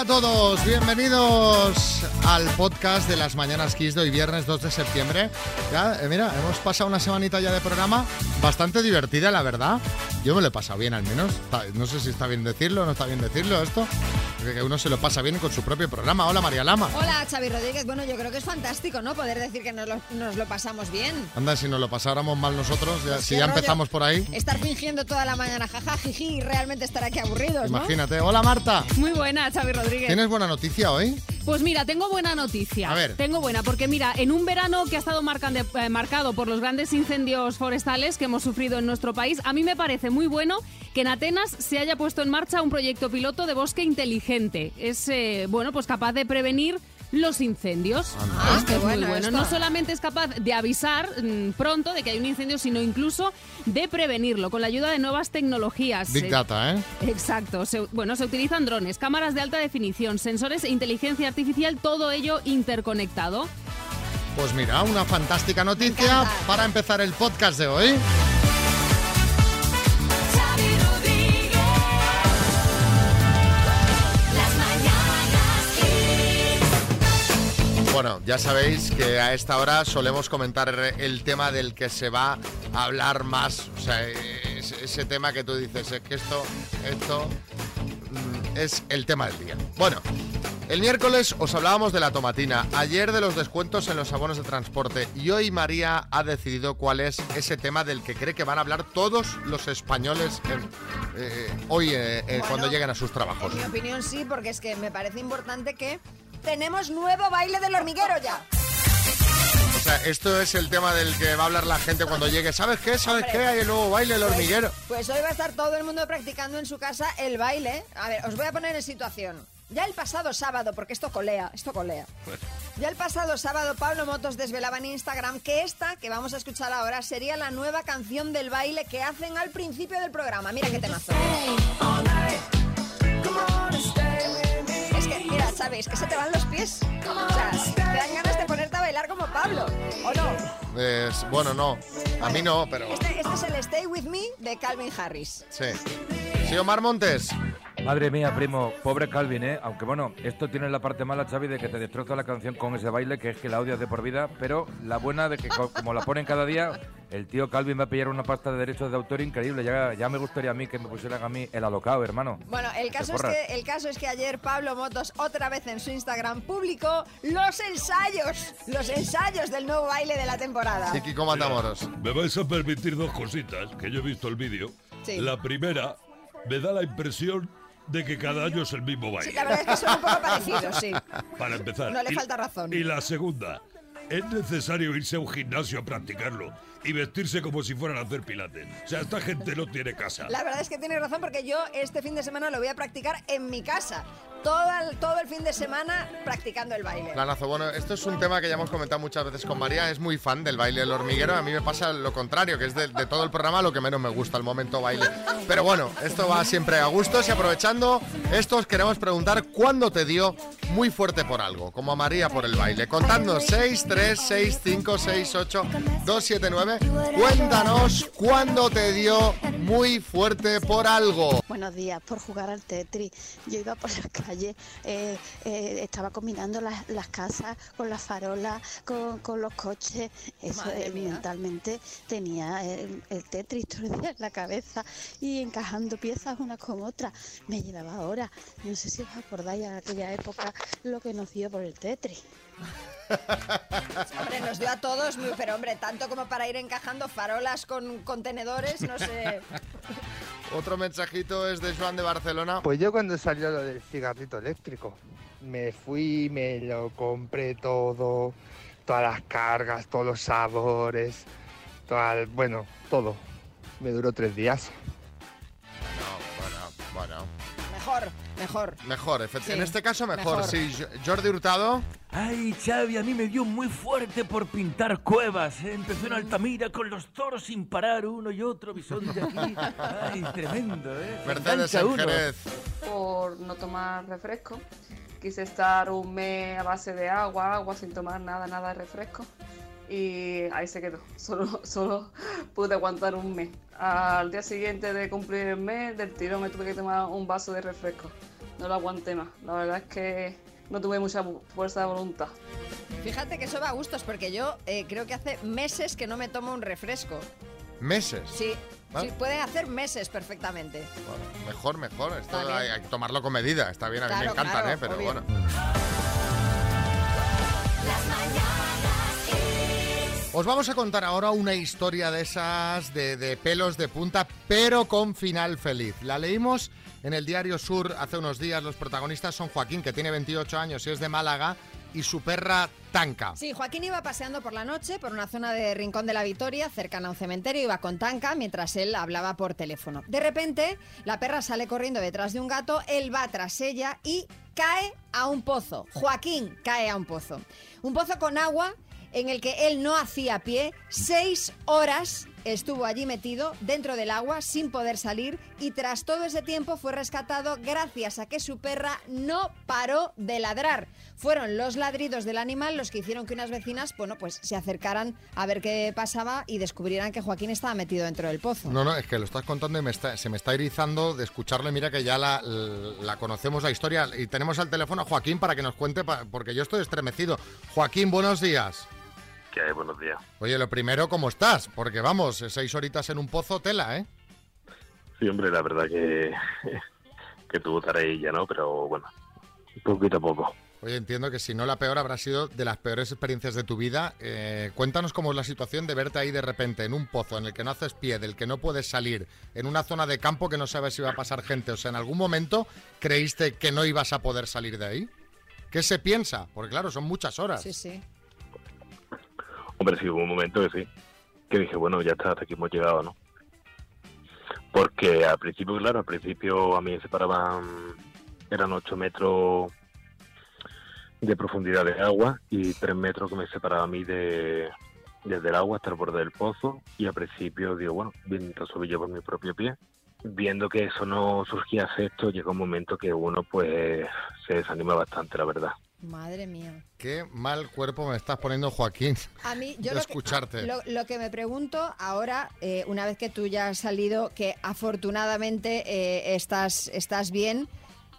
Hola a todos, bienvenidos al podcast de las Mañanas Kiss de hoy viernes 2 de septiembre. Ya, eh, mira, hemos pasado una semanita ya de programa bastante divertida, la verdad. Yo me lo he pasado bien al menos. No sé si está bien decirlo o no está bien decirlo esto. Que uno se lo pasa bien con su propio programa. Hola María Lama. Hola, Xavi Rodríguez. Bueno, yo creo que es fantástico, ¿no? Poder decir que nos lo, nos lo pasamos bien. Anda, si nos lo pasáramos mal nosotros, ya- si Qué ya rollo empezamos por ahí. Estar fingiendo toda la mañana, jaja, jiji, y realmente estar aquí aburridos, ¿no? Imagínate. Hola Marta. Muy buena, Xavi Rodríguez. ¿Tienes buena noticia hoy? Pues mira, tengo buena noticia. A ver. Tengo buena, porque mira, en un verano que ha estado marcande- eh, marcado por los grandes incendios forestales que hemos sufrido en nuestro país, a mí me parece muy bueno que en Atenas se haya puesto en marcha un proyecto piloto de bosque inteligente. Es, eh, bueno, pues capaz de prevenir los incendios. Ah, Esto qué es muy bueno. No solamente es capaz de avisar mm, pronto de que hay un incendio, sino incluso de prevenirlo con la ayuda de nuevas tecnologías. Big Eh, Data, ¿eh? Exacto. Se- bueno, se utilizan drones, cámaras de alta definición, sensores e inteligencia artificial, todo ello interconectado. Pues mira, una fantástica noticia para empezar el podcast de hoy. Bueno, ya sabéis que a esta hora solemos comentar el tema del que se va a hablar más. O sea, es- ese tema que tú dices, es que esto, esto mm, es el tema del día. Bueno, el miércoles os hablábamos de la tomatina, ayer de los descuentos en los abonos de transporte y hoy María ha decidido cuál es ese tema del que cree que van a hablar todos los españoles en- eh, hoy eh, eh, Bueno, cuando lleguen a sus trabajos. En mi opinión sí, porque es que me parece importante que tenemos nuevo baile del hormiguero ya. O sea, esto es el tema del que va a hablar la gente cuando llegue. ¿Sabes qué? ¿Sabes Hombre. qué? Hay el nuevo baile, el Pues- hormiguero. Pues, hoy va a estar todo el mundo practicando en su casa el baile. A ver, os voy a poner en situación. Ya el pasado sábado, porque esto colea, esto colea. Ya el pasado sábado Pablo Motos desvelaba en Instagram que esta, que vamos a escuchar ahora, sería la nueva canción del baile que hacen al principio del programa. Mira qué temazo. ¿Sabéis? Que se te van los pies. O sea, te dan ganas de ponerte a bailar como Pablo, ¿o no? Es- bueno, no. A mí no, pero... Este, este es el Stay With Me de Calvin Harris. Sí. Sí, Omar Montes. Madre mía, primo, pobre Calvin, ¿eh? Aunque bueno, esto tiene la parte mala, Xavi, de que te destroza la canción con ese baile, que es que la odias de por vida, pero la buena de que co- como la ponen cada día, el tío Calvin va a pillar una pasta de derechos de autor increíble. Ya, ya me gustaría a mí que me pusieran a mí el alocado, hermano. Bueno, el caso, es porras. que, el caso es que ayer Pablo Motos otra vez en su Instagram publicó los ensayos, los ensayos del nuevo baile de la temporada. Sí, Kiko Matamoros. Me vais a permitir dos cositas, que yo he visto el vídeo. Sí. La primera, me da la impresión de que cada año es el mismo Sí, baile. la verdad es que son un poco parecidos, sí. Para empezar. No le Y- falta razón. Y la segunda, es necesario irse a un gimnasio a practicarlo y vestirse como si fueran a hacer pilates. O sea, esta gente no tiene casa. La verdad es que tiene razón porque yo este fin de semana lo voy a practicar en mi casa. Todo el, todo el fin de semana practicando el baile. Planazo. Bueno, esto es un tema que ya hemos comentado muchas veces con María. Es muy fan del baile del hormiguero. A mí me pasa lo contrario, que es de, de todo el programa lo que menos me gusta, el momento baile. Pero bueno, esto va siempre a gustos y aprovechando esto os queremos preguntar cuándo te dio muy fuerte por algo, como a María por el baile. Contadnos 6, 3, 6, 5, 6, 8, 2, 7, 9. Cuéntanos cuándo te dio muy fuerte por algo. Buenos días, por jugar al Tetris. Yo iba por la calle, eh, eh, estaba combinando las, las casas con las farolas, con, con los coches. Eso eh, mentalmente tenía el, el Tetris todo el día en la cabeza y encajando piezas unas con otras. Me llevaba horas. No sé si os acordáis en aquella época lo que nos dio por el Tetris. Hombre, nos dio a todos, muy- pero hombre, tanto como para ir encajando farolas con contenedores, no sé. Otro mensajito es de Joan de Barcelona. Pues yo cuando salió lo del cigarrito eléctrico, me fui, me lo compré todo, todas las cargas, todos los sabores, toda el- bueno, todo. Me duró tres días. Bueno, bueno, bueno. Mejor, mejor. Mejor, Sí, en este caso mejor. mejor. Sí, Jo- Jordi Hurtado. Ay, Xavi, a mí me dio muy fuerte por pintar cuevas. ¿eh? Empezó en Altamira con los toros sin parar, uno y otro, bisonte aquí. Ay, tremendo, ¿eh? Mercedes en. Jerez. por no tomar refresco. Quise estar un mes a base de agua, agua sin tomar nada, nada de refresco. Y ahí se quedó. Solo, solo pude aguantar un mes. Al día siguiente de cumplir el mes, del tirón me tuve que tomar un vaso de refresco. No lo aguanté más. La verdad es que no tuve mucha fuerza de voluntad. Fíjate que eso va a gustos, porque yo eh, creo que hace meses que no me tomo un refresco. Meses. Sí, Ah. sí, pueden hacer meses perfectamente. Bueno, mejor, mejor. Esto Está bien. hay, hay que tomarlo con medida. Está bien, a mí me encantan, claro, ¿eh? Pero obvio. bueno. Las mañanas Kiss. Os vamos a contar ahora una historia de esas de, de pelos de punta, pero con final feliz. La leímos en el diario Sur hace unos días. Los protagonistas son Joaquín, que tiene 28 años y es de Málaga, y su perra Tanca. Sí, Joaquín iba paseando por la noche por una zona de Rincón de la Victoria, cercana a un cementerio, iba con Tanca mientras él hablaba por teléfono. De repente, la perra sale corriendo detrás de un gato, él va tras ella y cae a un pozo. Joaquín cae a un pozo. Un pozo con agua en el que él no hacía pie, seis horas estuvo allí metido dentro del agua sin poder salir y tras todo ese tiempo fue rescatado gracias a que su perra no paró de ladrar. Fueron los ladridos del animal los que hicieron que unas vecinas, bueno, pues se acercaran a ver qué pasaba y descubrieran que Joaquín estaba metido dentro del pozo. No, no, es que lo estás contando y está- se me está erizando de escucharlo. y Mira que ya la, la conocemos la historia. Y tenemos al teléfono a Joaquín para que nos cuente, porque yo estoy estremecido. Joaquín, buenos días. ¿Qué hay? Buenos días. Oye, lo primero, ¿cómo estás? Porque vamos, seis horitas en un pozo, tela, ¿eh? Sí, hombre, la verdad que, que tuvo tareilla, ¿no? Pero bueno, poquito a poco. Oye, entiendo que si no la peor habrá sido de las peores experiencias de tu vida. Eh, cuéntanos cómo es la situación de verte ahí de repente en un pozo en el que no haces pie, del que no puedes salir, en una zona de campo que no sabes si va a pasar gente. O sea, ¿en algún momento creíste que no ibas a poder salir de ahí? ¿Qué se piensa? Porque claro, son muchas horas. Sí, sí. Hombre, sí, hubo un momento que sí. Que dije, bueno, ya está, hasta aquí hemos llegado, ¿no? Porque al principio, claro, al principio a mí me separaban, eran 8 metros de profundidad de agua y 3 metros que me separaba a mí de, desde el agua hasta el borde del pozo. Y al principio digo, bueno, subí yo por mi propio pie. Viendo que eso no surgía efecto, llegó un momento que uno pues se desanima bastante, la verdad. Madre mía. Qué mal cuerpo me estás poniendo, Joaquín. A mí, yo de lo que, escucharte. lo, lo que me pregunto ahora, eh, una vez que tú ya has salido, que afortunadamente eh, estás, estás bien,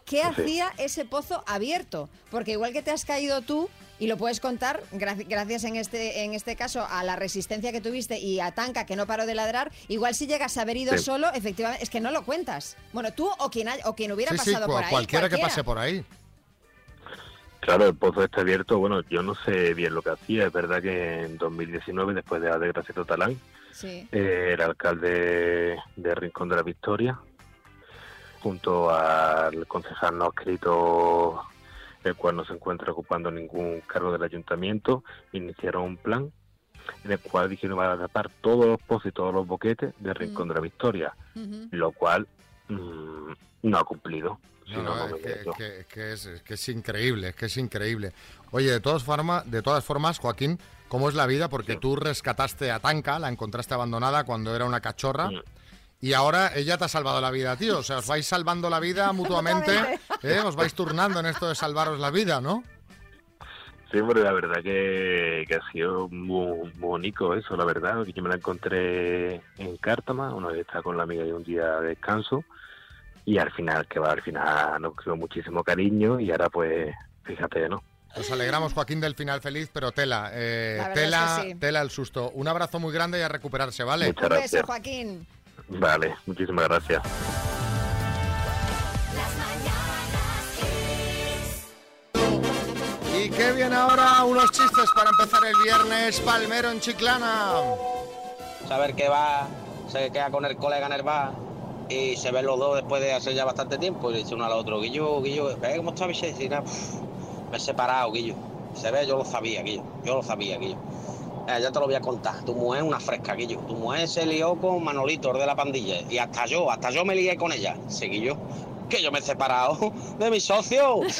¿qué hacía ese pozo abierto? Porque igual que te has caído tú, y lo puedes contar, graci- gracias en este, en este caso a la resistencia que tuviste y a Tanca que no paró de ladrar, igual si llegas a haber ido Sí. solo, efectivamente, es que no lo cuentas. Bueno, tú o quien, o quien hubiera Sí, sí, pasado cu- por ahí. cualquiera que pase por ahí. Claro, el pozo está abierto. Bueno, yo no sé bien lo que hacía. Es verdad que en 2019, después de la desgracia de Talán, Sí. eh, el alcalde de Rincón de la Victoria, junto al concejal no escrito, el cual no se encuentra ocupando ningún cargo del ayuntamiento, iniciaron un plan en el cual dijeron van a tapar todos los pozos y todos los boquetes de Rincón de la Victoria, lo cual mm, no ha cumplido. No, no, no, no es, que, es que- es que es, es que es increíble, es que es increíble. Oye, de todas, formas, de todas formas, Joaquín, ¿cómo es la vida? Porque tú rescataste a Tanca, la encontraste abandonada cuando era una cachorra. Y ahora ella te ha salvado la vida, tío. O sea, os vais salvando la vida mutuamente. ¿eh? Os vais turnando en esto de salvaros la vida, ¿no? Sí, pero la verdad que, que ha sido muy, muy bonito eso, la verdad. que Yo me la encontré en Cártama, una vez estaba con la amiga y un día de descanso. Y al final, que va, al final nos cogió muchísimo cariño y ahora pues, fíjate, ¿no? Nos alegramos, Joaquín, del final feliz, pero tela, eh, tela, es que sí. tela el susto. Un abrazo muy grande y a recuperarse, ¿vale? Muchas Un beso, gracias. Joaquín. Vale, muchísimas gracias. Las mañanas Kiss. Y qué bien ahora unos chistes para empezar el viernes palmero en Chiclana. saber que va, se queda con el colega en el bar y se ven los dos después de hace ya bastante tiempo y le dice uno al otro, Guillo, Guillo, ¿ves cómo está Vicente? Y dice, "Ah, pf, me he separado, Guillo. Se ve, yo lo sabía, Guillo, yo lo sabía, Guillo. Eh, ya te lo voy a contar, tu mujer es una fresca, Guillo. Tu mujer se lió con Manolito, el de la pandilla, y hasta yo, hasta yo me lié con ella. Sí, Guillo, que yo me he separado de mi socio.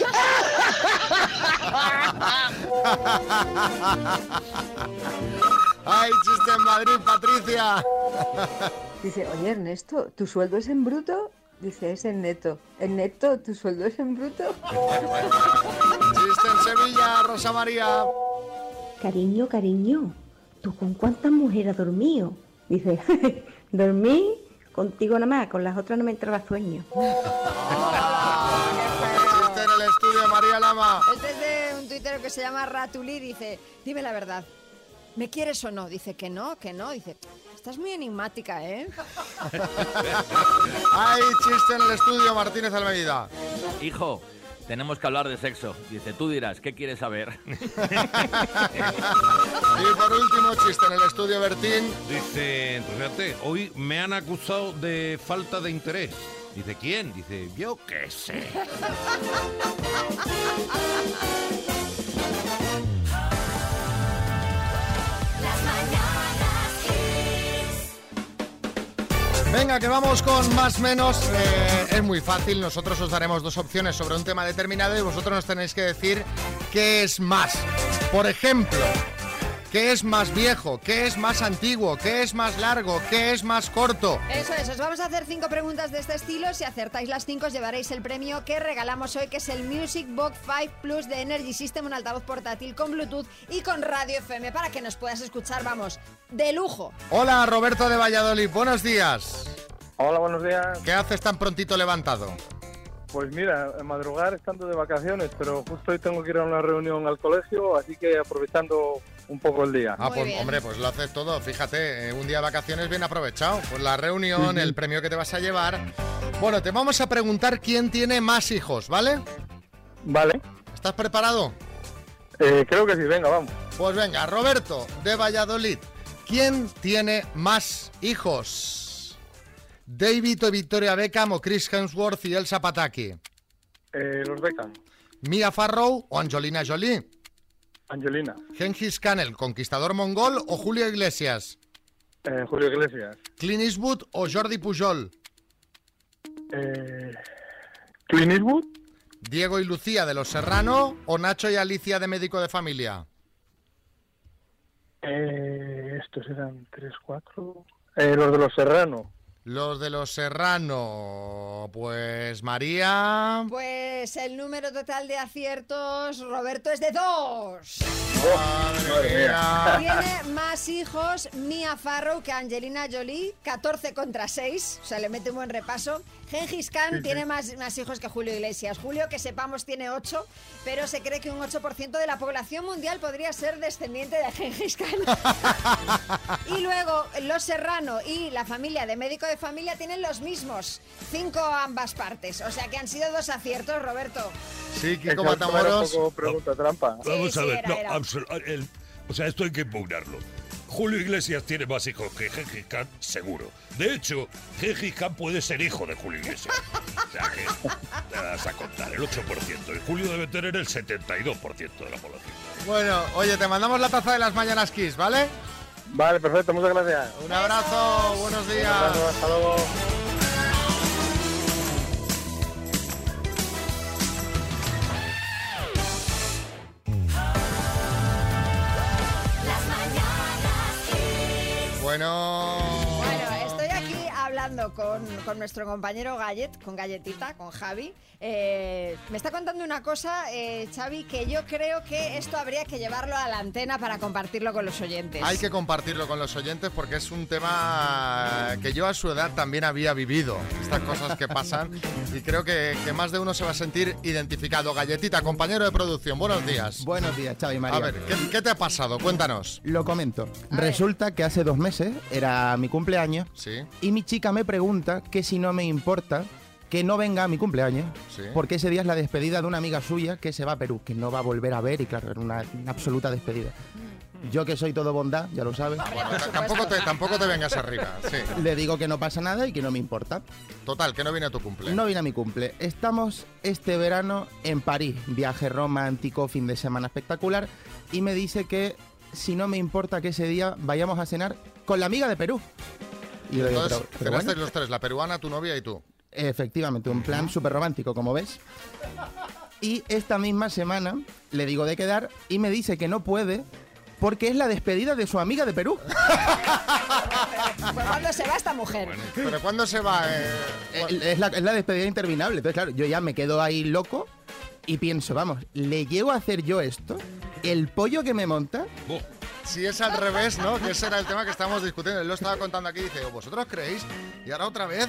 ¡Ay, chiste en Madrid, Patricia! Dice, oye Ernesto, ¿tu sueldo es en bruto? Dice, es en neto. ¿En neto? ¿Tu sueldo es en bruto? Chiste en Sevilla, Rosa María. Cariño, cariño, ¿tú con cuántas mujeres has dormido? Dice, dormí contigo nada más, con las otras no me entraba sueño. ¡Qué estudio, María Lama. Este es de un tuitero que se llama Ratuli, dice, dime la verdad, ¿me quieres o no? Dice que no, que no, dice, estás muy enigmática, ¿eh? Hay chiste en el estudio, Martínez Almeida. Hijo, tenemos que hablar de sexo. Dice, tú dirás, ¿qué quieres saber? Y por último, chiste en el estudio, Bertín. Dice, fíjate, hoy me han acusado de falta de interés. Dice, ¿quién? Dice, yo qué sé. Venga, que vamos con más menos. Eh, es muy fácil. Nosotros os daremos dos opciones sobre un tema determinado y vosotros nos tenéis que decir qué es más. Por ejemplo, ¿qué es más viejo? ¿Qué es más antiguo? ¿Qué es más largo? ¿Qué es más corto? Eso es, os vamos a hacer cinco preguntas de este estilo. Si acertáis las cinco, os llevaréis el premio que regalamos hoy, que es el Music Box 5 Plus de Energy System, un altavoz portátil con Bluetooth y con radio FM para que nos puedas escuchar, vamos, de lujo. Hola, Roberto de Valladolid. Buenos días. Hola, buenos días. ¿Qué haces tan prontito levantado? Pues mira, madrugar estando de vacaciones, pero justo hoy tengo que ir a una reunión al colegio, así que aprovechando un poco el día. Ah, pues hombre, pues lo haces todo. Fíjate, eh, un día de vacaciones bien aprovechado. Pues la reunión, el premio que te vas a llevar. Bueno, te vamos a preguntar quién tiene más hijos, ¿vale? Vale. ¿Estás preparado? Eh, creo que sí, venga, vamos. Pues venga, Roberto de Valladolid. ¿Quién tiene más hijos? ¿David o Victoria Beckham o Chris Hemsworth y Elsa Pataki? Eh, los Beckham. ¿Mia Farrow o Angelina Jolie? Angelina. ¿Gengis Khan, el conquistador mongol o Julio Iglesias? Eh, Julio Iglesias. ¿Clint Eastwood o Jordi Pujol? Eh, Clint Eastwood. ¿Diego y Lucía de Los Serrano o Nacho y Alicia de Médico de Familia? Eh, estos eran tres, cuatro. Eh, los de los Serrano. Los de Los Serrano, pues María... Pues el número total de aciertos, Roberto, es de dos. Madre mía. Tiene más hijos Mia Farrow que Angelina Jolie, 14 contra 6, o sea, le mete un buen repaso. Gengis Khan Sí, sí. tiene más, más hijos que Julio Iglesias. Julio, que sepamos, tiene 8, pero se cree que un 8% de la población mundial podría ser descendiente de Gengis Khan. y luego, Los Serrano y la familia de médico de familia tienen los mismos, 5 ambas partes. O sea que han sido dos aciertos, Roberto. Sí, Kiko era un Matamoros... poco pregunta trampa. Vamos Sí, a sí, ver, era, no, era. el- o sea, esto hay que impugnarlo. Julio Iglesias tiene más hijos que Gengis Khan, seguro. De hecho, Gengis Khan puede ser hijo de Julio Iglesias. O sea que te vas a contar el 8%. Y Julio debe tener el 72% de la población. Bueno, oye, te mandamos la taza de las Mañanas Kiss, ¿vale? Vale, perfecto, muchas gracias. Un abrazo, buenos Un días. abrazo, hasta luego. Las mañanas Kiss. Bueno... hablando con, con nuestro compañero Gallet, con Galletita, con Javi. Eh, me está contando una cosa, eh, Xavi, que yo creo que esto habría que llevarlo a la antena para compartirlo con los oyentes. Hay que compartirlo con los oyentes porque es un tema que yo a su edad también había vivido. Estas cosas que pasan y creo que, que más de uno se va a sentir identificado. Galletita, compañero de producción, buenos días. Buenos días, Xavi María. A ver, ¿qué, qué te ha pasado? Cuéntanos. Lo comento. Resulta que hace dos meses era mi cumpleaños Sí, y mi chica me pregunta que si no me importa que no venga a mi cumpleaños, sí. porque ese día es la despedida de una amiga suya que se va a Perú, que no va a volver a ver y claro, era una, una absoluta despedida. Yo que soy todo bondad, ya lo sabes, Bueno, tampoco, te, tampoco te vengas arriba. Sí. le digo que no pasa nada y que no me importa. Total, que no viene a tu cumple. No viene a mi cumple. Estamos este verano en París, viaje romántico, fin de semana espectacular, y me dice que si no me importa que ese día vayamos a cenar con la amiga de Perú. Y yo le digo, Entonces, "Pero- pero cenasteis bueno". los tres, la peruana, tu novia y tú. Efectivamente, un plan súper romántico, como ves. Y esta misma semana le digo de quedar y me dice que no puede porque es la despedida de su amiga de Perú. Pues cuando se va esta mujer. ¿Pero cuándo se va? eh? Eh, Es la, es la despedida interminable. Entonces, claro, yo ya me quedo ahí loco y pienso, vamos, ¿le llego a hacer yo esto? ¿El pollo que me monta? Si es al revés, ¿no? Que ese era el tema que estábamos discutiendo. Él lo estaba contando aquí y dice, ¿vosotros creéis? Y ahora otra vez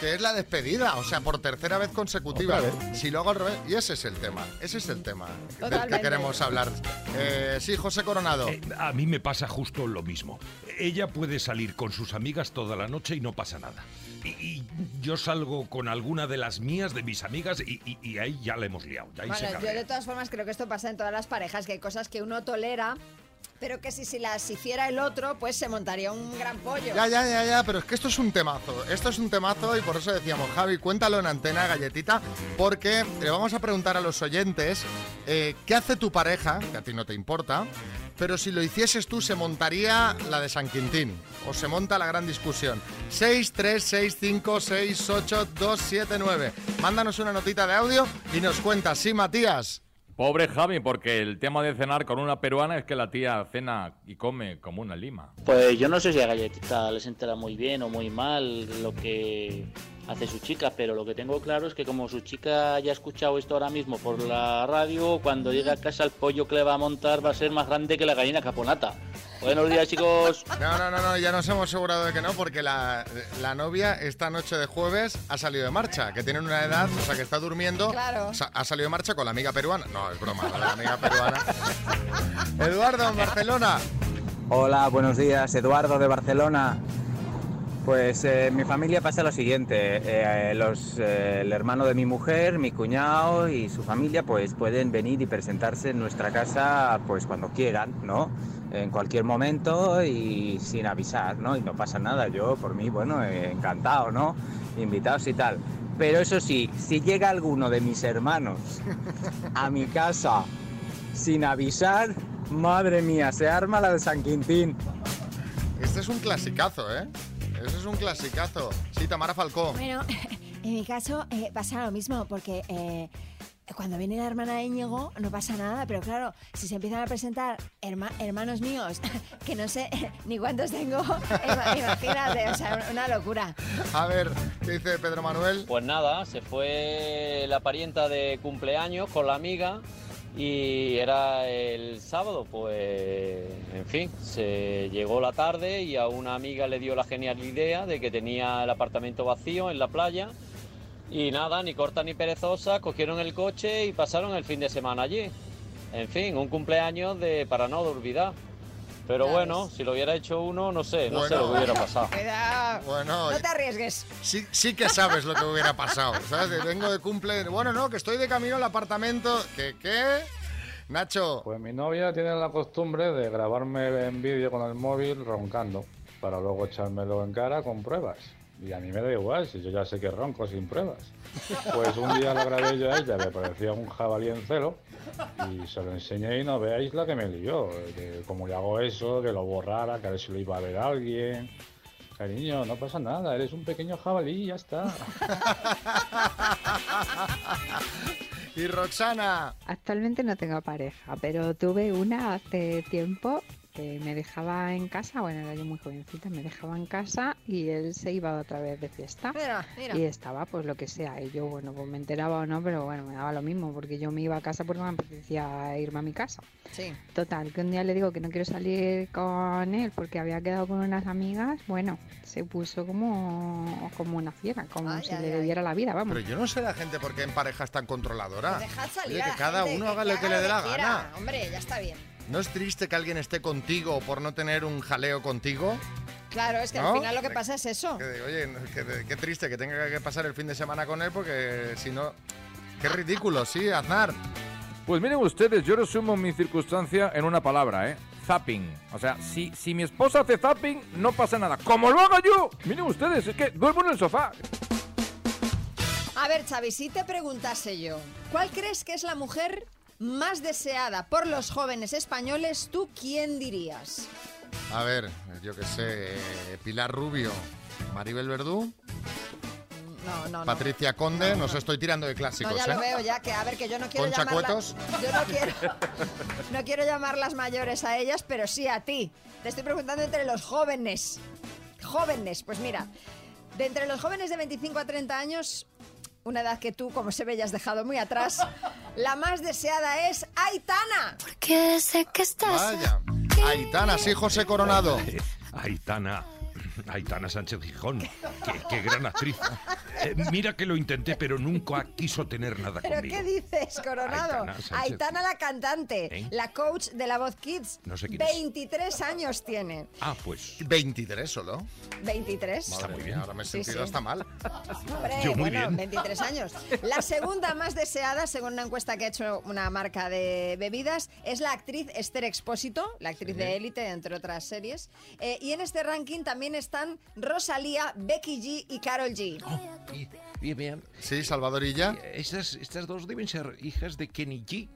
que es la despedida, o sea, por tercera vez consecutiva. Otra Si lo hago al revés, y ese es el tema, ese es el tema del que Totalmente. queremos hablar. Eh, sí, José Coronado. Eh, a mí me pasa justo lo mismo. Ella puede salir con sus amigas toda la noche y no pasa nada. Y, y yo salgo con alguna de las mías, de mis amigas, y, y- y ahí ya la hemos liado. Ahí se Bueno, yo cabrea. de todas formas creo que esto pasa en todas las parejas, que hay cosas que uno tolera, pero que si, si las hiciera el otro, pues se montaría un gran pollo. Ya, ya, ya, ya, pero es que esto es un temazo. Esto es un temazo y por eso decíamos, Javi, cuéntalo en antena, galletita, porque le vamos a preguntar a los oyentes eh, qué hace tu pareja, que a ti no te importa, pero si lo hicieses tú se montaría la de San Quintín, o se monta la gran discusión. 6, 3, 6, 5, 6, 8, 2, 7, 9. Mándanos una notita de audio y nos cuentas. Sí, Matías. Pobre Javi, porque el tema de cenar con una peruana es que la tía cena y come como una lima. Pues yo no sé si a Galletita les entera muy bien o muy mal lo que hace su chica, pero lo que tengo claro es que como su chica ya ha escuchado esto ahora mismo por la radio, cuando llegue a casa el pollo que le va a montar va a ser más grande que la gallina caponata. Buenos días chicos. No, no, no, no, ya nos hemos asegurado de que no, porque la, la novia esta noche de jueves ha salido de marcha, que tienen una edad, o sea, que está durmiendo. Claro. Sa- Ha salido de marcha con la amiga peruana. No, es broma, la amiga peruana. Eduardo, en Barcelona. Hola, buenos días, Eduardo de Barcelona. Pues eh, mi familia pasa lo siguiente, eh, los, eh, el hermano de mi mujer, mi cuñado y su familia pues pueden venir y presentarse en nuestra casa pues cuando quieran, ¿no? En cualquier momento y sin avisar, ¿no? Y no pasa nada, yo por mí, bueno, encantado, ¿no? Invitados y tal. Pero eso sí, si llega alguno de mis hermanos a mi casa sin avisar, madre mía, se arma la de San Quintín. Este es un clasicazo, ¿eh? Este es un clasicazo. Sí, Tamara Falcó. Bueno, en mi caso eh, pasa lo mismo, porque eh, cuando viene la hermana de Íñigo no pasa nada, pero claro, si se empiezan a presentar herma- hermanos míos, que no sé ni cuántos tengo, ima- imagínate, o sea, una locura. A ver, ¿qué dice Pedro Manuel? Pues nada, se fue la parienta de cumpleaños con la amiga y era el sábado, pues en fin, se llegó la tarde y a una amiga le dio la genial idea de que tenía el apartamento vacío en la playa y nada, ni corta ni perezosa, cogieron el coche y pasaron el fin de semana allí. En fin, un cumpleaños de para no olvidar. Pero bueno, si lo hubiera hecho uno, no sé, no sé Bueno. lo que hubiera pasado. Bueno, No te arriesgues. Sí, sí que sabes lo que hubiera pasado, ¿sabes? De Vengo de cumple, bueno, no, que estoy de camino al apartamento, ¿qué qué? Nacho. Pues mi novia tiene la costumbre de grabarme en vídeo con el móvil roncando, para luego echármelo en cara con pruebas. Y a mí me da igual, si yo ya sé que ronco sin pruebas. Pues un día la grabé yo a ella, me parecía un jabalí en celo, y se lo enseñé y no veáis la que me lió. Que como le hago eso, que lo borrara, que a ver si lo iba a ver alguien. Cariño, no pasa nada, eres un pequeño jabalí y ya está. Y Roxana. Actualmente no tengo pareja, pero tuve una hace tiempo que me dejaba en casa, bueno, era yo muy jovencita, me dejaba en casa y él se iba otra vez de fiesta. Mira, mira. Y estaba pues lo que sea, y yo, bueno, pues me enteraba o no, pero bueno, me daba lo mismo, porque yo me iba a casa porque me apetecía irme a mi casa. Sí. Total, que un día le digo que no quiero salir con él porque había quedado con unas amigas, bueno, se puso como, como una fiera, como Ay, si ay, le ay. debiera la vida, vamos. Pero yo no sé la gente por qué en pareja es tan controladora. Dejad salir Oye, a que cada gente, uno haga lo que le dé la gana. Hombre, ya está bien. ¿No es triste que alguien esté contigo por no tener un jaleo contigo? Claro, es que ¿No? al final lo que pasa es eso. Que, oye, qué triste que tenga que pasar el fin de semana con él porque si no... Qué ridículo, sí, Aznar. Pues miren ustedes, yo resumo mi circunstancia en una palabra, ¿eh? Zapping. O sea, si, si mi esposa hace zapping, no pasa nada. Como lo haga yo, miren ustedes, es que duermo en el sofá. A ver, Xavi, si te preguntase yo, ¿cuál crees que es la mujer más deseada por los jóvenes españoles? ¿Tú quién dirías? A ver, yo qué sé, eh, Pilar Rubio, Maribel Verdú, No, no, no. Patricia Conde, nos estoy tirando de clásicos, No, ya ¿eh? lo veo, ya que a ver, que yo no quiero Concha llamarlas... Yo no quiero, no quiero llamarlas mayores a ellas, pero sí a ti. Te estoy preguntando entre los jóvenes. Jóvenes, pues mira, de entre los jóvenes de 25 a 30 años, una edad que tú, como se ve, ya has dejado muy atrás, la más deseada es Aitana. Que sé que estás Vaya. Aitana, sí, José Coronado. Aitana, Aitana Sánchez Gijón. Qué, qué gran actriz. Eh, mira que lo intenté, pero nunca quiso tener nada ¿Pero conmigo. qué dices, Coronado? Aitana la cantante, ¿Eh? la coach de la voz Kids. No sé quién es. 23 años tiene. Ah, pues. 23 solo. 23. Está muy bien. Ahora me he sentido sí. hasta mal. Hombre, Yo muy bueno, bien. 23 años. La segunda más deseada, según una encuesta que ha hecho una marca de bebidas, es la actriz Esther Expósito, la actriz de Élite, entre otras series. Eh, y en este ranking también están Rosalía, Becky G y Carol G. Bien, bien. Sí, Salvadorilla. Estas, estas dos deben ser hijas de Kenny G.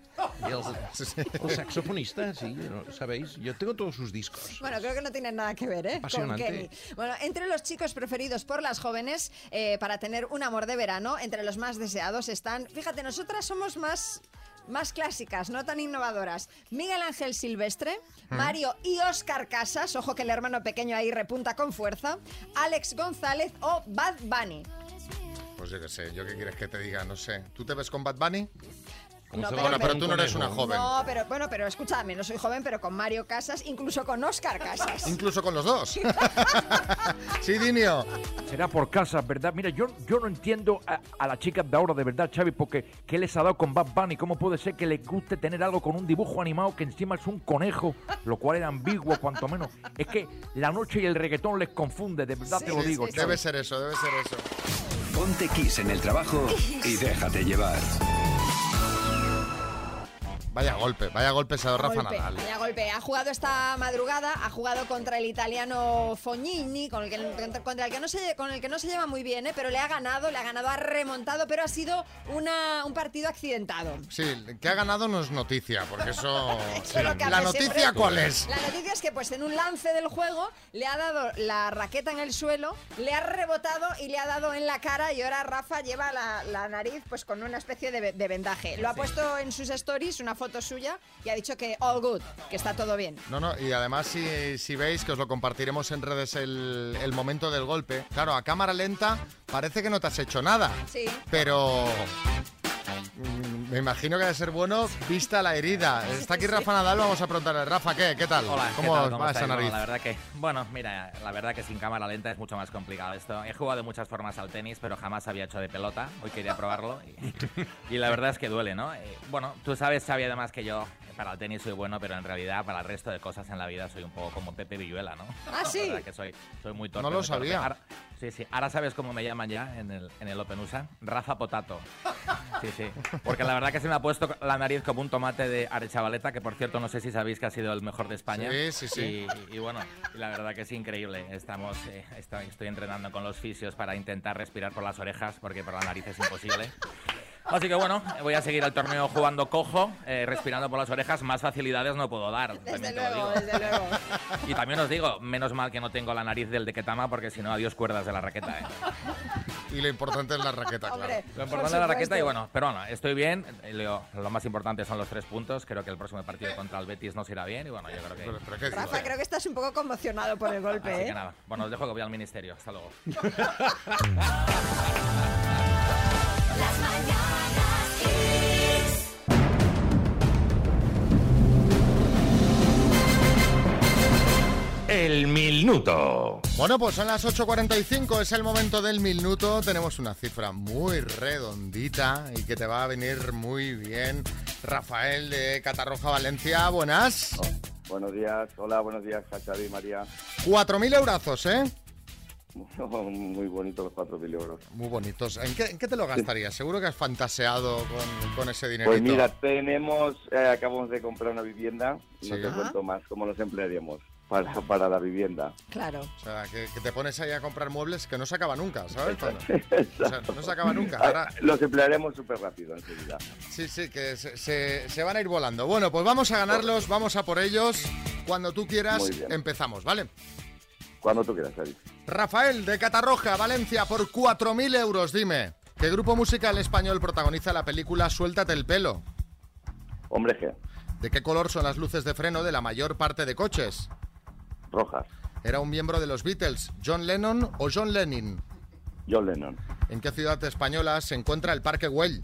El, el saxofonista, sí. ¿sabéis? Yo tengo todos sus discos. Bueno, creo que no tienen nada que ver, ¿eh? Con. Kenny. Bueno, entre los chicos preferidos por las jóvenes eh, para tener un amor de verano, entre los más deseados están, fíjate, nosotras somos más más clásicas, no tan innovadoras. Miguel Ángel Silvestre, Mm. Mario y Oscar Casas, ojo que el hermano pequeño ahí repunta con fuerza, Alex González o Bad Bunny. Pues yo qué sé, yo qué quieres que te diga, no sé. ¿Tú te ves con Bad Bunny? No, bueno, pero- pero tú no eres una joven. No, pero bueno, pero escúchame, no soy joven, pero con Mario Casas, incluso con Oscar Casas. Incluso con los dos. sí, Dinio. Será por casa, ¿verdad? Mira, yo, yo no entiendo a, a la chica de ahora, de verdad, Xavi, porque ¿qué les ha dado con Bad Bunny? ¿Cómo puede ser que les guste tener algo con un dibujo animado que encima es un conejo, lo cual era ambiguo, cuanto menos? Es que la noche y el reggaetón les confunde, de verdad te lo digo. Debe ser eso, debe ser eso. Ponte Kiss en el trabajo y déjate llevar. Vaya golpe, vaya golpe se ha dado Rafa Golpe, Nadal. vaya golpe. Ha jugado esta madrugada, ha jugado contra el italiano Fognini, con el que, contra el que no se, con el que no se lleva muy bien, ¿eh? pero le ha ganado, le ha ganado, ha remontado, pero ha sido una, un partido accidentado. Sí, que ha ganado no es noticia, porque eso... ¿La noticia siempre. cuál es? La noticia es que pues en un lance del juego le ha dado la raqueta en el suelo, le ha rebotado y le ha dado en la cara y ahora Rafa lleva la, la nariz pues con una especie de, de vendaje. Lo ha puesto en sus stories, una foto suya, y ha dicho que all good, que está todo bien. No, no, y además si, si veis que os lo compartiremos en redes el, el momento del golpe, claro, a cámara lenta parece que no te has hecho nada, Sí. pero me imagino que debe ser bueno vista la herida. Está aquí Rafa Nadal, vamos a preguntarle, Rafa, ¿qué? ¿Qué tal? Hola, ¿qué ¿Cómo tal? ¿Cómo va esa estáis? Bueno, nariz? la verdad que, bueno, mira, la verdad que sin cámara lenta es mucho más complicado esto. He jugado de muchas formas al tenis, pero jamás había hecho de pelota. Hoy quería probarlo y, y la verdad es que duele, ¿no? Eh, bueno, tú sabes, Xavi, además que yo para el tenis soy bueno, pero en realidad para el resto de cosas en la vida soy un poco como Pepe Villuela, ¿no? Ah, ¿sí? Que soy, soy muy torpe. No lo sabía. Ahora- sí, sí. Ahora sabes cómo me llaman ya en el, en el Open USA. Rafa Potato. Sí, sí. Porque la verdad que se me ha puesto la nariz como un tomate de Arechavaleta, que por cierto no sé si sabéis que ha sido el mejor de España. Sí, sí, sí. Y, y bueno, la verdad que es increíble. Estamos, eh, estoy, estoy entrenando con los fisios para intentar respirar por las orejas, porque por la nariz es imposible. Así que bueno, voy a seguir el torneo jugando cojo, eh, respirando por las orejas. Más facilidades no puedo dar. Desde también te lo luego, digo. desde luego. Y también os digo, menos mal que no tengo la nariz del de Ketama, porque si no, adiós cuerdas de la raqueta. ¿eh? Y lo importante es la raqueta, claro. Hombre, Lo por importante es la raqueta y bueno, pero bueno, estoy bien. Eh, Lo, lo más importante son los tres puntos. Creo que el próximo partido contra el Betis nos irá bien y bueno, yo creo que... Rafa, creo que estás un poco conmocionado por el golpe, Así ¿eh? que nada, bueno, os dejo que voy al ministerio. Hasta luego. El minuto. Bueno, pues son las 8.45, es el momento del minuto. Tenemos una cifra muy redondita y que te va a venir muy bien. Rafael de Catarroja, Valencia, buenas. Buenos días, hola, buenos días, Xavi y María. 4.000 eurazos, ¿eh? Muy bonitos los 4.000 euros. Muy bonitos. ¿En qué, en qué te lo gastarías? Seguro que has fantaseado con, con ese dinerito. Pues mira, tenemos, eh, acabamos de comprar una vivienda, Sí. no te cuento más cómo los emplearíamos para, para la vivienda. Claro. O sea, que, que te pones ahí a comprar muebles que no se acaba nunca, ¿sabes? Cuando- o sea, no se acaba nunca. Ahora, Los emplearemos súper rápido enseguida. Sí, sí, que se, se- se van a ir volando. Bueno, pues vamos a ganarlos, vamos a por ellos. Cuando tú quieras, empezamos, ¿vale? Cuando tú quieras, Xavi. Rafael de Catarroja, Valencia, por 4.000 euros, dime. ¿Qué grupo musical español protagoniza la película Suéltate el pelo? Hombre G. ¿De qué color son las luces de freno de la mayor parte de coches? Rojas. ¿Era un miembro de los Beatles, John Lennon o John Lennon? John Lennon. ¿En qué ciudad española se encuentra el Parque Güell?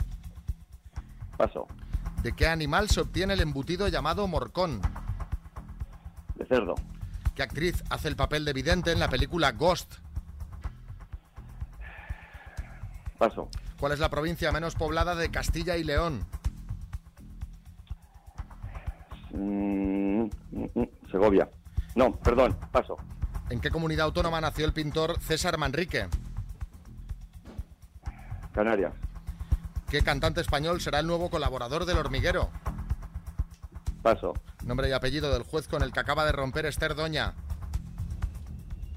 Paso. ¿De qué animal se obtiene el embutido llamado morcón? De cerdo. ¿Qué actriz hace el papel de vidente en la película Ghost? Paso. ¿Cuál es la provincia menos poblada de Castilla y León? Mm, Segovia. No, perdón, paso. ¿En qué comunidad autónoma nació el pintor César Manrique? Canarias. ¿Qué cantante español será el nuevo colaborador del hormiguero? Paso. Nombre y apellido del juez con el que acaba de romper Esther Doña.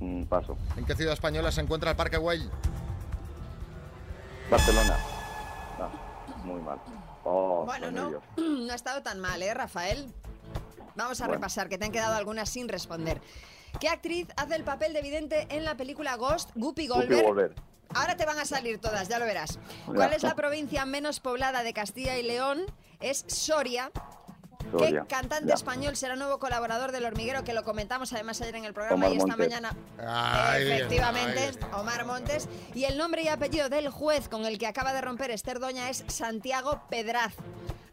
Mm, paso. ¿En qué ciudad española se encuentra el Parque Güell? Barcelona. No, muy mal. Oh, Bueno, no, no ha estado tan mal, ¿eh, Rafael? Vamos a Bueno. repasar, que te han quedado algunas sin responder. ¿Qué actriz hace el papel de vidente en la película Ghost? Guppy Guppy Goldberg. Goldberg. Ahora te van a salir todas, ya lo verás. ¿Cuál es la provincia menos poblada de Castilla y León? Es Soria. ¿Qué cantante Ya. español será nuevo colaborador del hormiguero? Que lo comentamos además ayer en el programa Omar y esta Montes. mañana. Ay, Efectivamente. Omar Montes. Y el nombre y apellido del juez con el que acaba de romper Esther Doña es Santiago Pedraz.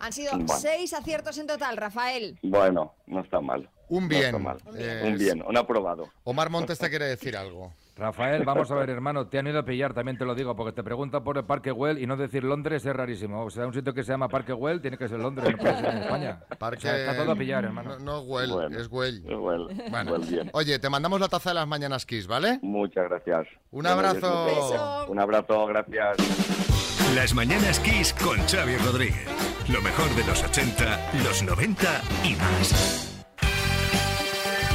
Han sido Bueno. seis aciertos en total, Rafael. Bueno, no está mal. Un No bien. está mal. Eh, Un bien, un aprobado. Omar Montes te quiere decir algo. Rafael, vamos a ver, hermano, te han ido a pillar, también te lo digo, porque te preguntan por el Parque Güell y no decir Londres es rarísimo. O sea, un sitio que se llama Parque Güell tiene que ser Londres, no puede ser en España. Parque... O sea, está todo a pillar, hermano. No, no es Güell, Bueno. es Güell. Well, Bueno, well, bien. oye, te mandamos la taza de las mañanas Kiss, ¿vale? Muchas gracias. Un abrazo. Beso. Un abrazo, gracias. Las mañanas Kiss con Xavi Rodríguez. Lo mejor de los 80, los 90 y más.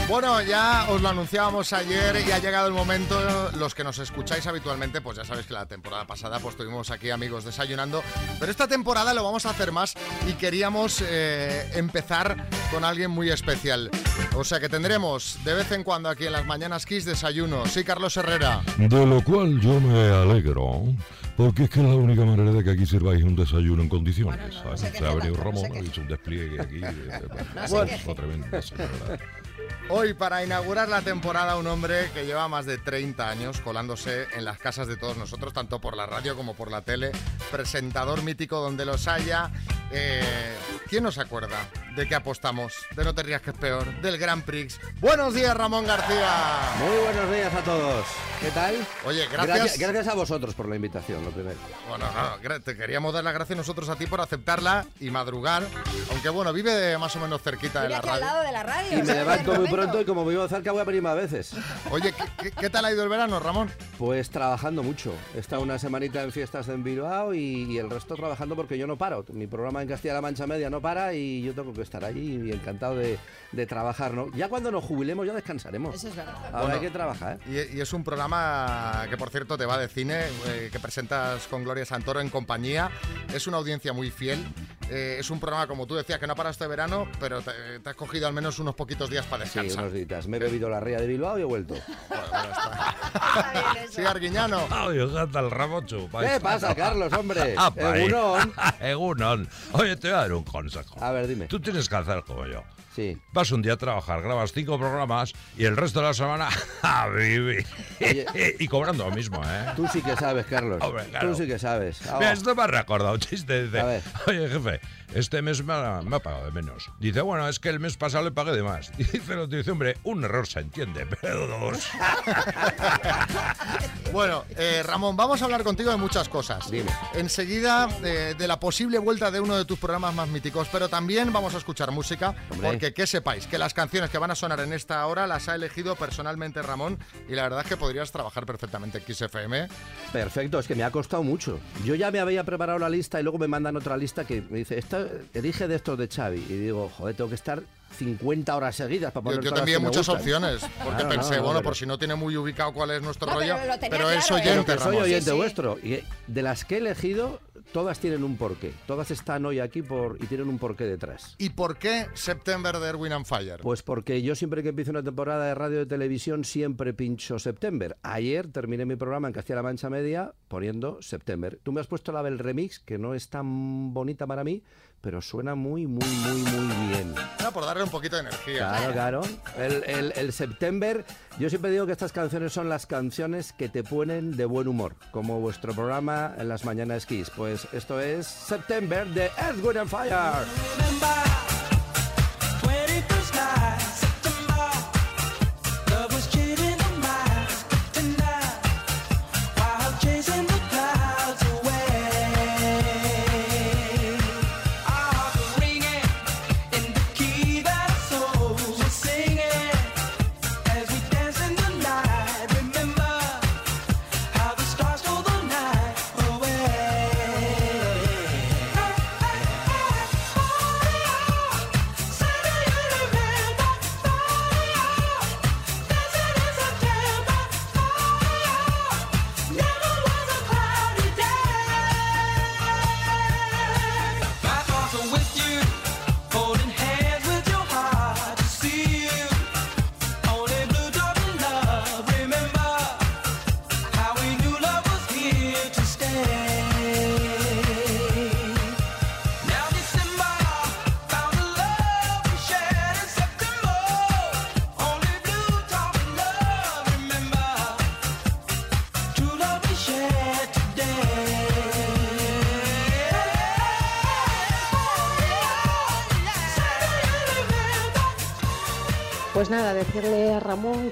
Bueno, ya os lo anunciábamos ayer y ha llegado el momento, los que nos escucháis habitualmente, pues ya sabéis que la temporada pasada pues tuvimos aquí amigos desayunando, pero esta temporada lo vamos a hacer más y queríamos eh, empezar con alguien muy especial. O sea que tendremos de vez en cuando aquí en las Mañanas Kiss desayuno. Sí, Carlos Herrera. De lo cual yo me alegro, porque es que es la única manera de que aquí sirváis un desayuno en condiciones. Bueno, no, no queje ha venido Ramón, ha hecho un despliegue aquí. eh, No se bueno, queje. Hoy, para inaugurar la temporada, un hombre que lleva más de 30 años colándose en las casas de todos nosotros, tanto por la radio como por la tele, presentador mítico donde los haya. Eh, ¿Quién nos acuerda de qué apostamos? De No te rías que es peor, del Grand Prix. Buenos días, Ramón García. Muy buenos días a todos. ¿Qué tal? Oye, gracias. Gracias, a vosotros por la invitación, lo primero. Bueno, no, te queríamos dar las gracias nosotros a ti por aceptarla y madrugar, aunque bueno, vive más o menos cerquita de la aquí al radio. lado de la radio. Y me levanto muy. Pronto y como vivo cerca voy a venir más veces. Oye, ¿qué, tal ha ido el verano, Ramón? Pues trabajando mucho. He estado una semanita en fiestas en Bilbao y, y el resto trabajando porque yo no paro. Mi programa en Castilla-La Mancha Media no para y yo tengo que estar allí y encantado de, de trabajar, ¿no? Ya cuando nos jubilemos ya descansaremos. Eso es verdad. Ahora Bueno, hay que trabajar, ¿eh? Y, y es un programa que, por cierto, te va de cine, eh, que presentas con Gloria Santoro en compañía. Es una audiencia muy fiel. Eh, es un programa, como tú decías, que no para este verano, pero te, te has cogido al menos unos poquitos días para Sí, descansar. unos días. Me he bebido la ría de Bilbao y he vuelto. Está bien eso. Sí, Arguiñano. Ay, gata el rabo chupa. ¿Qué pasa, Carlos, hombre? Ahí. Egunon. Egunon. Oye, te voy a dar un consejo. A ver, dime. Tú tienes que hacer como yo. Sí. Vas un día a trabajar, grabas cinco programas y el resto de la semana a vivir. Y cobrando lo mismo, ¿eh? Tú sí que sabes, Carlos. Hombre, claro. Tú sí que sabes. Ah, Mira, esto me ha recordado un chiste. Dice, A ver. oye, jefe, este mes me ha, me ha pagado de menos. Dice, bueno, es que el mes pasado le pagué de más. Y dice el otro, dice, hombre, un error se entiende, pero dos. Bueno, eh, Ramón, vamos a hablar contigo de muchas cosas. Dime. Enseguida eh, de la posible vuelta de uno de tus programas más míticos, pero también vamos a escuchar música, Hombre. porque que sepáis que las canciones que van a sonar en esta hora las ha elegido personalmente Ramón y la verdad es que podrías trabajar perfectamente en XFM. Perfecto, es que me ha costado mucho. Yo ya me había preparado la lista y luego me mandan otra lista que me dice, esta, elige de estos de Xavi. Y digo, joder, tengo que estar 50 horas seguidas para Yo, poner yo me muchas gustan. opciones, porque Claro, pensé, no, no, bueno, pero- por si no tiene muy ubicado cuál es nuestro No, rollo, pero es claro, ¿eh? oyente, que soy Ramón. oyente Sí, sí. vuestro. Y de las que he elegido, todas tienen un porqué. Todas están hoy aquí por, y tienen un porqué detrás. ¿Y por qué September de Erwin and Fire? Pues porque yo siempre que empiezo una temporada de radio y televisión siempre pincho September. Ayer terminé mi programa en Castilla-La Mancha Media poniendo September. Tú me has puesto la del remix, que no es tan bonita para mí, pero suena muy, muy, muy, muy bien. Era por darle un poquito de energía. Claro, claro. El, el, el September, yo siempre digo que estas canciones son las canciones que te ponen de buen humor, como vuestro programa en las mañanas Kiss. Pues esto es September de Earth, Wind and Fire.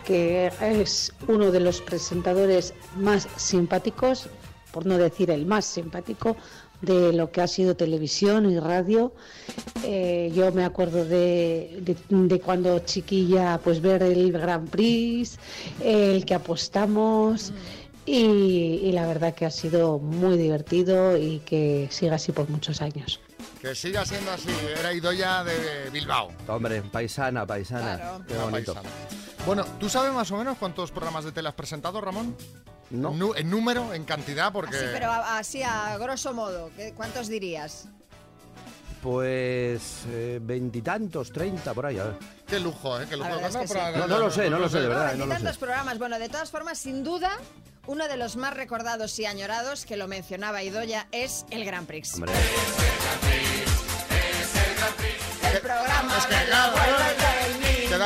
Que es uno de los presentadores más simpáticos, por no decir el más simpático, de lo que ha sido televisión y radio. Eh, yo me acuerdo de, de- de cuando chiquilla, pues ver el Grand Prix, el que apostamos. Y, y la verdad que ha sido muy divertido y que siga así por muchos años. Que siga siendo así. Era Idoya de Bilbao. Hombre, paisana, paisana. Claro. Qué bonito. paisana. Bueno, ¿tú sabes más o menos cuántos programas de tele has presentado, Ramón? No. En, en número, en cantidad, porque... Sí, pero a- así a grosso modo, ¿qué- ¿cuántos dirías? Pues eh, veintitantos, treinta, por ahí, a ver. Qué lujo, ¿eh? Qué lujo. Es que sí. No, no lo sé, no lo sé, de verdad, no lo tantos sé. programas. Bueno, de todas formas, sin duda, uno de los más recordados y añorados, que lo mencionaba Idoya, es el Grand Prix. Hombre. El programa Es que,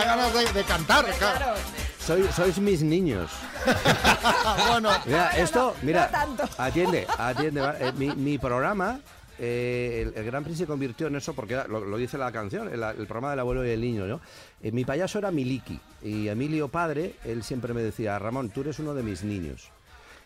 da ganas de, de cantar, claro. Claro. Soy, sois mis niños. bueno, Mira, esto, mira, tanto. atiende, atiende. eh, mi, mi programa, eh, el, el Gran Prix se convirtió en eso porque era- lo, lo dice la canción, el, el programa del abuelo y el niño, ¿no? Eh, mi payaso era Miliki y Emilio padre, él siempre me decía, Ramón, tú eres uno de mis niños.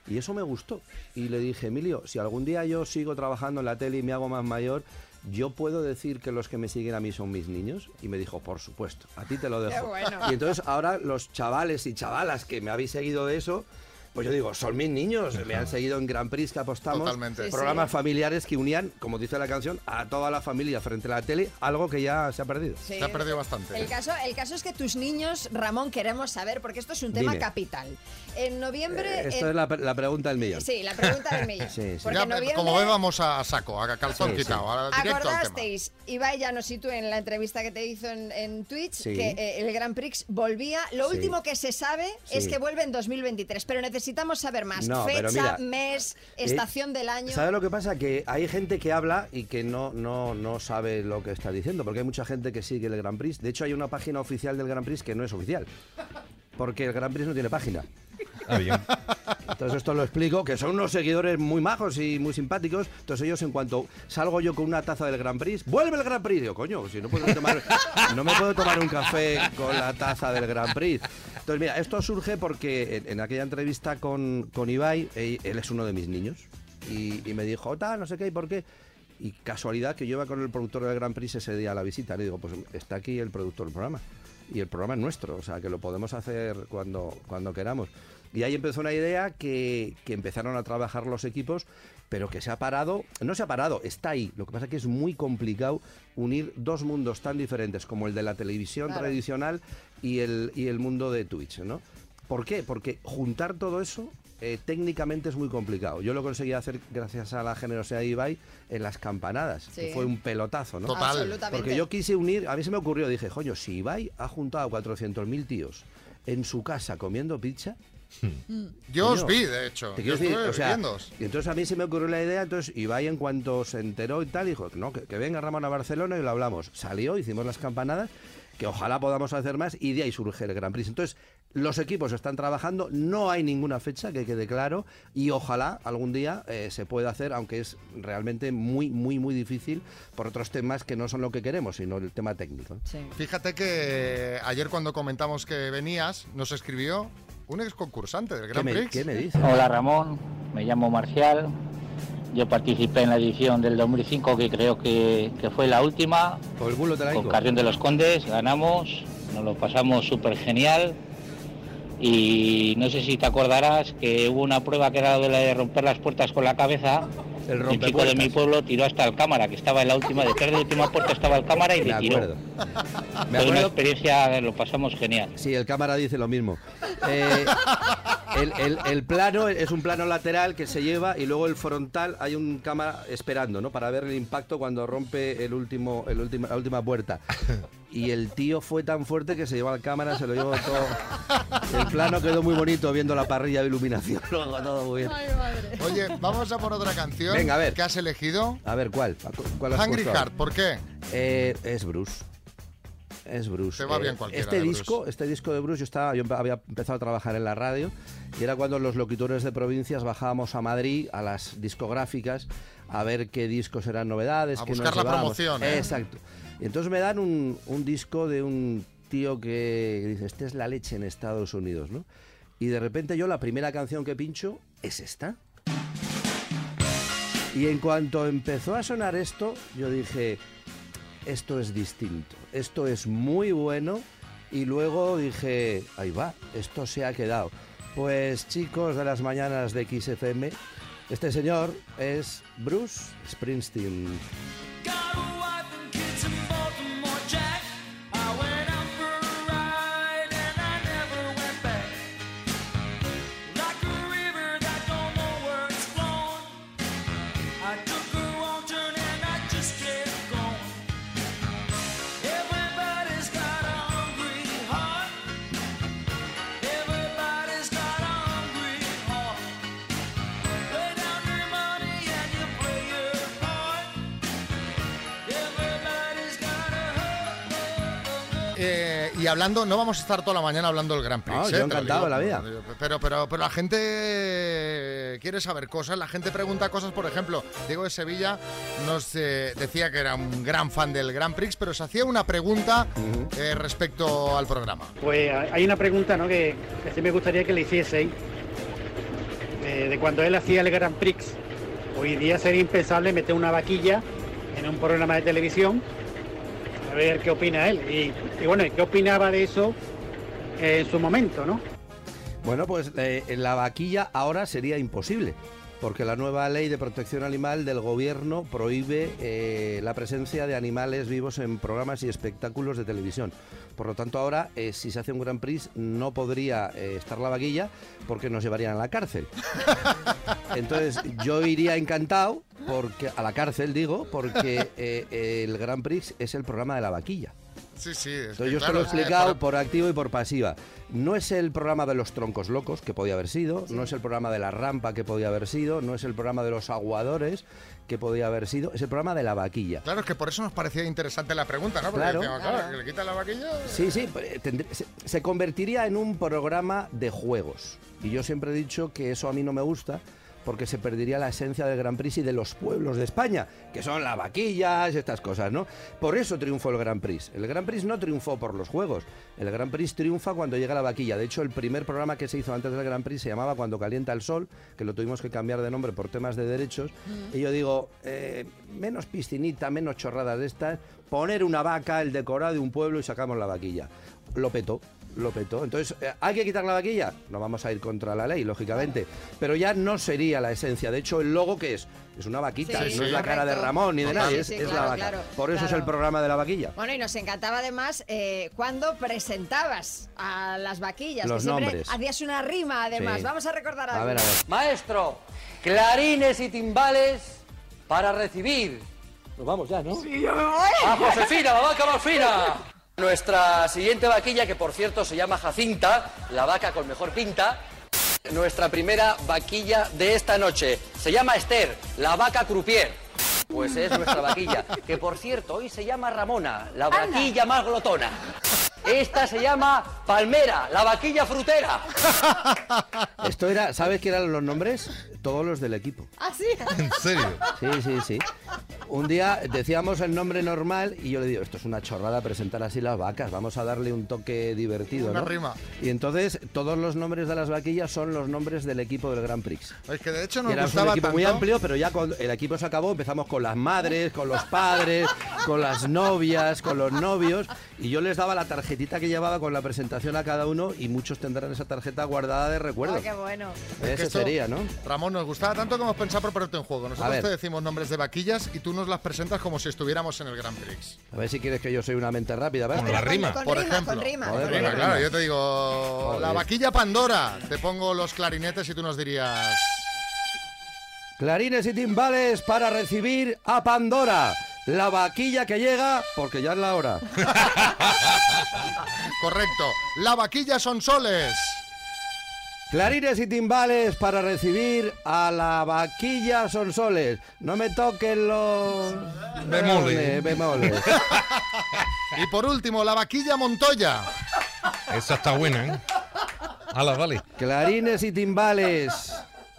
Y eso me gustó. Y le dije, Emilio, si algún día yo sigo trabajando en la tele y me hago más mayor, ¿yo puedo decir que los que me siguen a mí son mis niños? Y me dijo, por supuesto, a ti te lo dejo. bueno. Y entonces ahora los chavales y chavalas que me habéis seguido de eso, pues yo digo, son mis niños, me han seguido en Grand Prix que apostamos, Totalmente. Sí, programas sí. familiares que unían, como dice la canción, a toda la familia frente a la tele, algo que ya se ha perdido. Sí. Se ha perdido bastante. El caso, el caso es que tus niños, Ramón, queremos saber, porque esto es un tema Dime. capital. En noviembre... Eh, Esto en- es la, la pregunta del millón. Sí, la pregunta del millón. Sí, sí. Porque Ya, en noviembre... como ve, vamos a saco, a calzón Sí, quitado. Acordasteis, Ibai Llanositú en la entrevista que te hizo en, en Twitch, Sí. que eh, el Grand Prix volvía. Lo Sí. último que se sabe es que vuelve en 2023, pero necesitamos saber más. No, Fecha, mira, mes, eh, estación del año. ¿Sabes lo que pasa? Que hay gente que habla y que no, no, no sabe lo que está diciendo, porque hay mucha gente que sigue el Grand Prix. De hecho, hay una página oficial del Grand Prix que no es oficial, porque el Grand Prix no tiene página. Ah, bien. Entonces esto lo explico, que son unos seguidores muy majos y muy simpáticos. Entonces ellos en cuanto salgo yo con una taza del Grand Prix, ¡vuelve el Grand Prix! Digo, coño, si no puedo tomar, no me puedo tomar un café con la taza del Grand Prix. Entonces mira, esto surge porque en, aquella entrevista con, con Ibai, él, es uno de mis niños, y, me dijo, tal, no sé qué, ¿y por qué? Y casualidad que yo iba con el productor del Grand Prix ese día a la visita. Le digo, pues está aquí el productor del programa. Y el programa es nuestro, o sea, que lo podemos hacer cuando, cuando queramos. Y ahí empezó una idea que, que empezaron a trabajar los equipos, pero que se ha parado, no se ha parado, está ahí. Lo que pasa es que es muy complicado unir dos mundos tan diferentes como el de la televisión Claro. tradicional y el, y el mundo de Twitch, ¿no? ¿Por qué? Porque juntar todo eso eh, técnicamente es muy complicado. Yo lo conseguí hacer gracias a la generosidad de Ibai en las campanadas, Sí. que fue un pelotazo, ¿no? Total. Porque yo quise unir, a mí se me ocurrió, dije, coño, si Ibai ha juntado a 400.000 tíos en su casa comiendo pizza, Yo os vi, de hecho. te Yo estuve o sea, y entonces a mí se me ocurrió la idea, entonces Ibai en cuanto se enteró y tal, dijo, no, que, que venga Ramón a Barcelona y lo hablamos. Salió, hicimos las campanadas, que ojalá podamos hacer más, y de ahí surge el Gran Prix. Entonces, los equipos están trabajando, no hay ninguna fecha que quede claro, y ojalá algún día eh, se pueda hacer, aunque es realmente muy, muy, muy difícil por otros temas que no son lo que queremos, sino el tema técnico. Fíjate que ayer cuando comentamos que venías, nos escribió un ex concursante del ¿Qué Grand me, Prix. qué me dices? Hola Ramón, me llamo Marcial. Yo participé en la edición del 2005 que creo que, que fue la última. Por el culo te la Con. Carrión de los Condes, ganamos, nos lo pasamos súper genial. Y no sé si te acordarás que hubo una prueba que era la de romper las puertas con la cabeza. El chico de mi pueblo tiró hasta el cámara, que estaba en la última, detrás de la última puerta estaba el cámara y Me le tiró. acuerdo. Me Fue una acuerdo experiencia, lo pasamos genial. Sí, el cámara dice lo mismo. Eh, el, el- el plano es un plano lateral que se lleva y luego el frontal hay un cámara esperando, ¿no? Para ver el impacto cuando rompe el último, el último, la última puerta. Y el tío fue tan fuerte que se llevó al cámara, se lo llevó todo. El plano quedó muy bonito viendo la parrilla de iluminación. Luego todo muy bien. Oye, vamos a por otra canción. Venga, a ver. ¿Qué has elegido? A ver, ¿cuál? ¿Cuál has Hungry? Heart, ¿por qué? Eh, es Bruce. Es Bruce. Te va Eh, bien cualquiera Este de Bruce. disco, este disco de Bruce, yo estaba, yo había empezado a trabajar en la radio y era cuando los locutores de provincias bajábamos a Madrid a las discográficas a ver qué discos eran novedades, A qué nos buscar la llevábamos. promoción, ¿eh? Exacto. Y entonces me dan un, disco de un tío que dice, este es la leche en Estados Unidos, ¿no? Y de repente yo la primera canción que pincho es esta. Y en cuanto empezó a sonar esto, yo dije, esto es distinto, esto es muy bueno. Y luego dije, ahí va, esto se ha quedado. Pues chicos de las mañanas de XFM, este señor es Bruce Springsteen. Y hablando, no vamos a estar toda la mañana hablando del Gran Prix. No, ¿eh? yo encantado la vida. Pero, pero, pero la gente quiere saber cosas, la gente pregunta cosas. Por ejemplo, Diego de Sevilla nos eh, decía que era un gran fan del Gran Prix, pero se hacía una pregunta eh, respecto al programa. Pues hay una pregunta ¿no? que, que sí me gustaría que le hicieseis. eh, de cuando él hacía el Grand Prix. Hoy día sería impensable meter una vaquilla en un programa de televisión. Ver qué opina él. Y, y bueno, ¿qué opinaba de eso en su momento, no? Bueno, pues eh, la vaquilla ahora sería imposible, porque la nueva ley de protección animal del gobierno prohíbe eh, la presencia de animales vivos en programas y espectáculos de televisión. Por lo tanto, ahora, eh, si se hace un Gran Prix, no podría eh, estar la vaquilla porque nos llevarían a la cárcel. Entonces, yo iría encantado porque a la cárcel, digo, porque el Gran Prix es el programa de la vaquilla. Sí, sí. es Entonces que, yo esto claro, lo he que explicado por- por activo y por pasiva. No es el programa de los troncos locos, que podía haber sido, no es el programa de la rampa, que podía haber sido, no es el programa de los aguadores, que podía haber sido, es el programa de la vaquilla. Claro, es que por eso nos parecía interesante la pregunta, ¿no? Porque Claro. decíamos, claro, que le quitan la vaquilla. Sí, sí, eh, se, se convertiría en un programa de juegos. Y yo siempre he dicho que eso a mí no me gusta porque se perdería la esencia del Gran Prix y de los pueblos de España, que son las vaquillas, estas cosas, ¿no? Por eso triunfó el Gran Prix. El Gran Prix no triunfó por los juegos. El Gran Prix triunfa cuando llega la vaquilla. De hecho, el primer programa que se hizo antes del Gran Prix se llamaba Cuando calienta el sol, que lo tuvimos que cambiar de nombre por temas de derechos. Y yo digo, eh, menos piscinita, menos chorradas de estas, poner una vaca, el decorado de un pueblo y sacamos la vaquilla. Lo petó. Lo petó. Entonces, eh, ¿hay que quitar la vaquilla? No vamos a ir contra la ley, lógicamente. Pero ya no sería la esencia. De hecho, el logo, ¿qué es? Es una vaquita. Sí, no es la cara de. Ramón ni de nadie, sí, es, sí, es la claro, vaca. claro, Por eso es el programa de la vaquilla. Bueno, y nos encantaba además eh, cuando presentabas a las vaquillas. Los que siempre nombres. Hacías una rima, además. Sí. Vamos a recordar algo. A ver, a ver. Maestro, clarines y timbales para recibir. Nos vamos ya, ¿no? Sí, yo me voy. ¡A Josefina, la vaca más fina! Nuestra siguiente vaquilla, que por cierto se llama Jacinta, la vaca con mejor pinta. Nuestra primera vaquilla de esta noche se llama Esther, la vaca croupier. Pues es nuestra vaquilla, que por cierto hoy se llama Ramona, la vaquilla más glotona. Esta se llama Palmera, la vaquilla frutera. Esto era, ¿sabes qué eran los nombres? Todos los del equipo. ¿Ah, sí? ¿En serio? Sí, sí, sí. Un día decíamos el nombre normal y yo le digo, esto es una chorrada presentar así las vacas, vamos a darle un toque divertido, Una ¿no? rima. Y entonces todos los nombres de las vaquillas son los nombres del equipo del Grand Prix. Es que de hecho nos era un gustaba equipo tanto. muy amplio, pero ya cuando el equipo se acabó empezamos con las madres, con los padres, con las novias, con los novios y yo les daba la tarjetita que llevaba con la presentación a cada uno y muchos tendrán esa tarjeta guardada de recuerdo. Oh, qué bueno. Es que Ese esto, sería, ¿no? Ramón, nos gustaba tanto que hemos pensado proponerte un juego. A Nosotros te decimos nombres de vaquillas y tú nos las presentas como si estuviéramos en el Grand Prix. A ver si quieres que yo soy una mente rápida. ¿ves? Con la rima. Con Con Por rima, ejemplo. con rima. Joder, rima. la Claro, yo te digo, Joder. la vaquilla Pandora. Te pongo los clarinetes y tú nos dirías... Clarines y timbales para recibir a Pandora. La vaquilla que llega porque ya es la hora. Correcto. La vaquilla son soles. Clarines y timbales para recibir a la vaquilla Sonsoles. No me toquen los Bemoles. bemoles. Y por último, la vaquilla Montoya. Esa está buena, ¿eh? Hala, vale. Clarines y timbales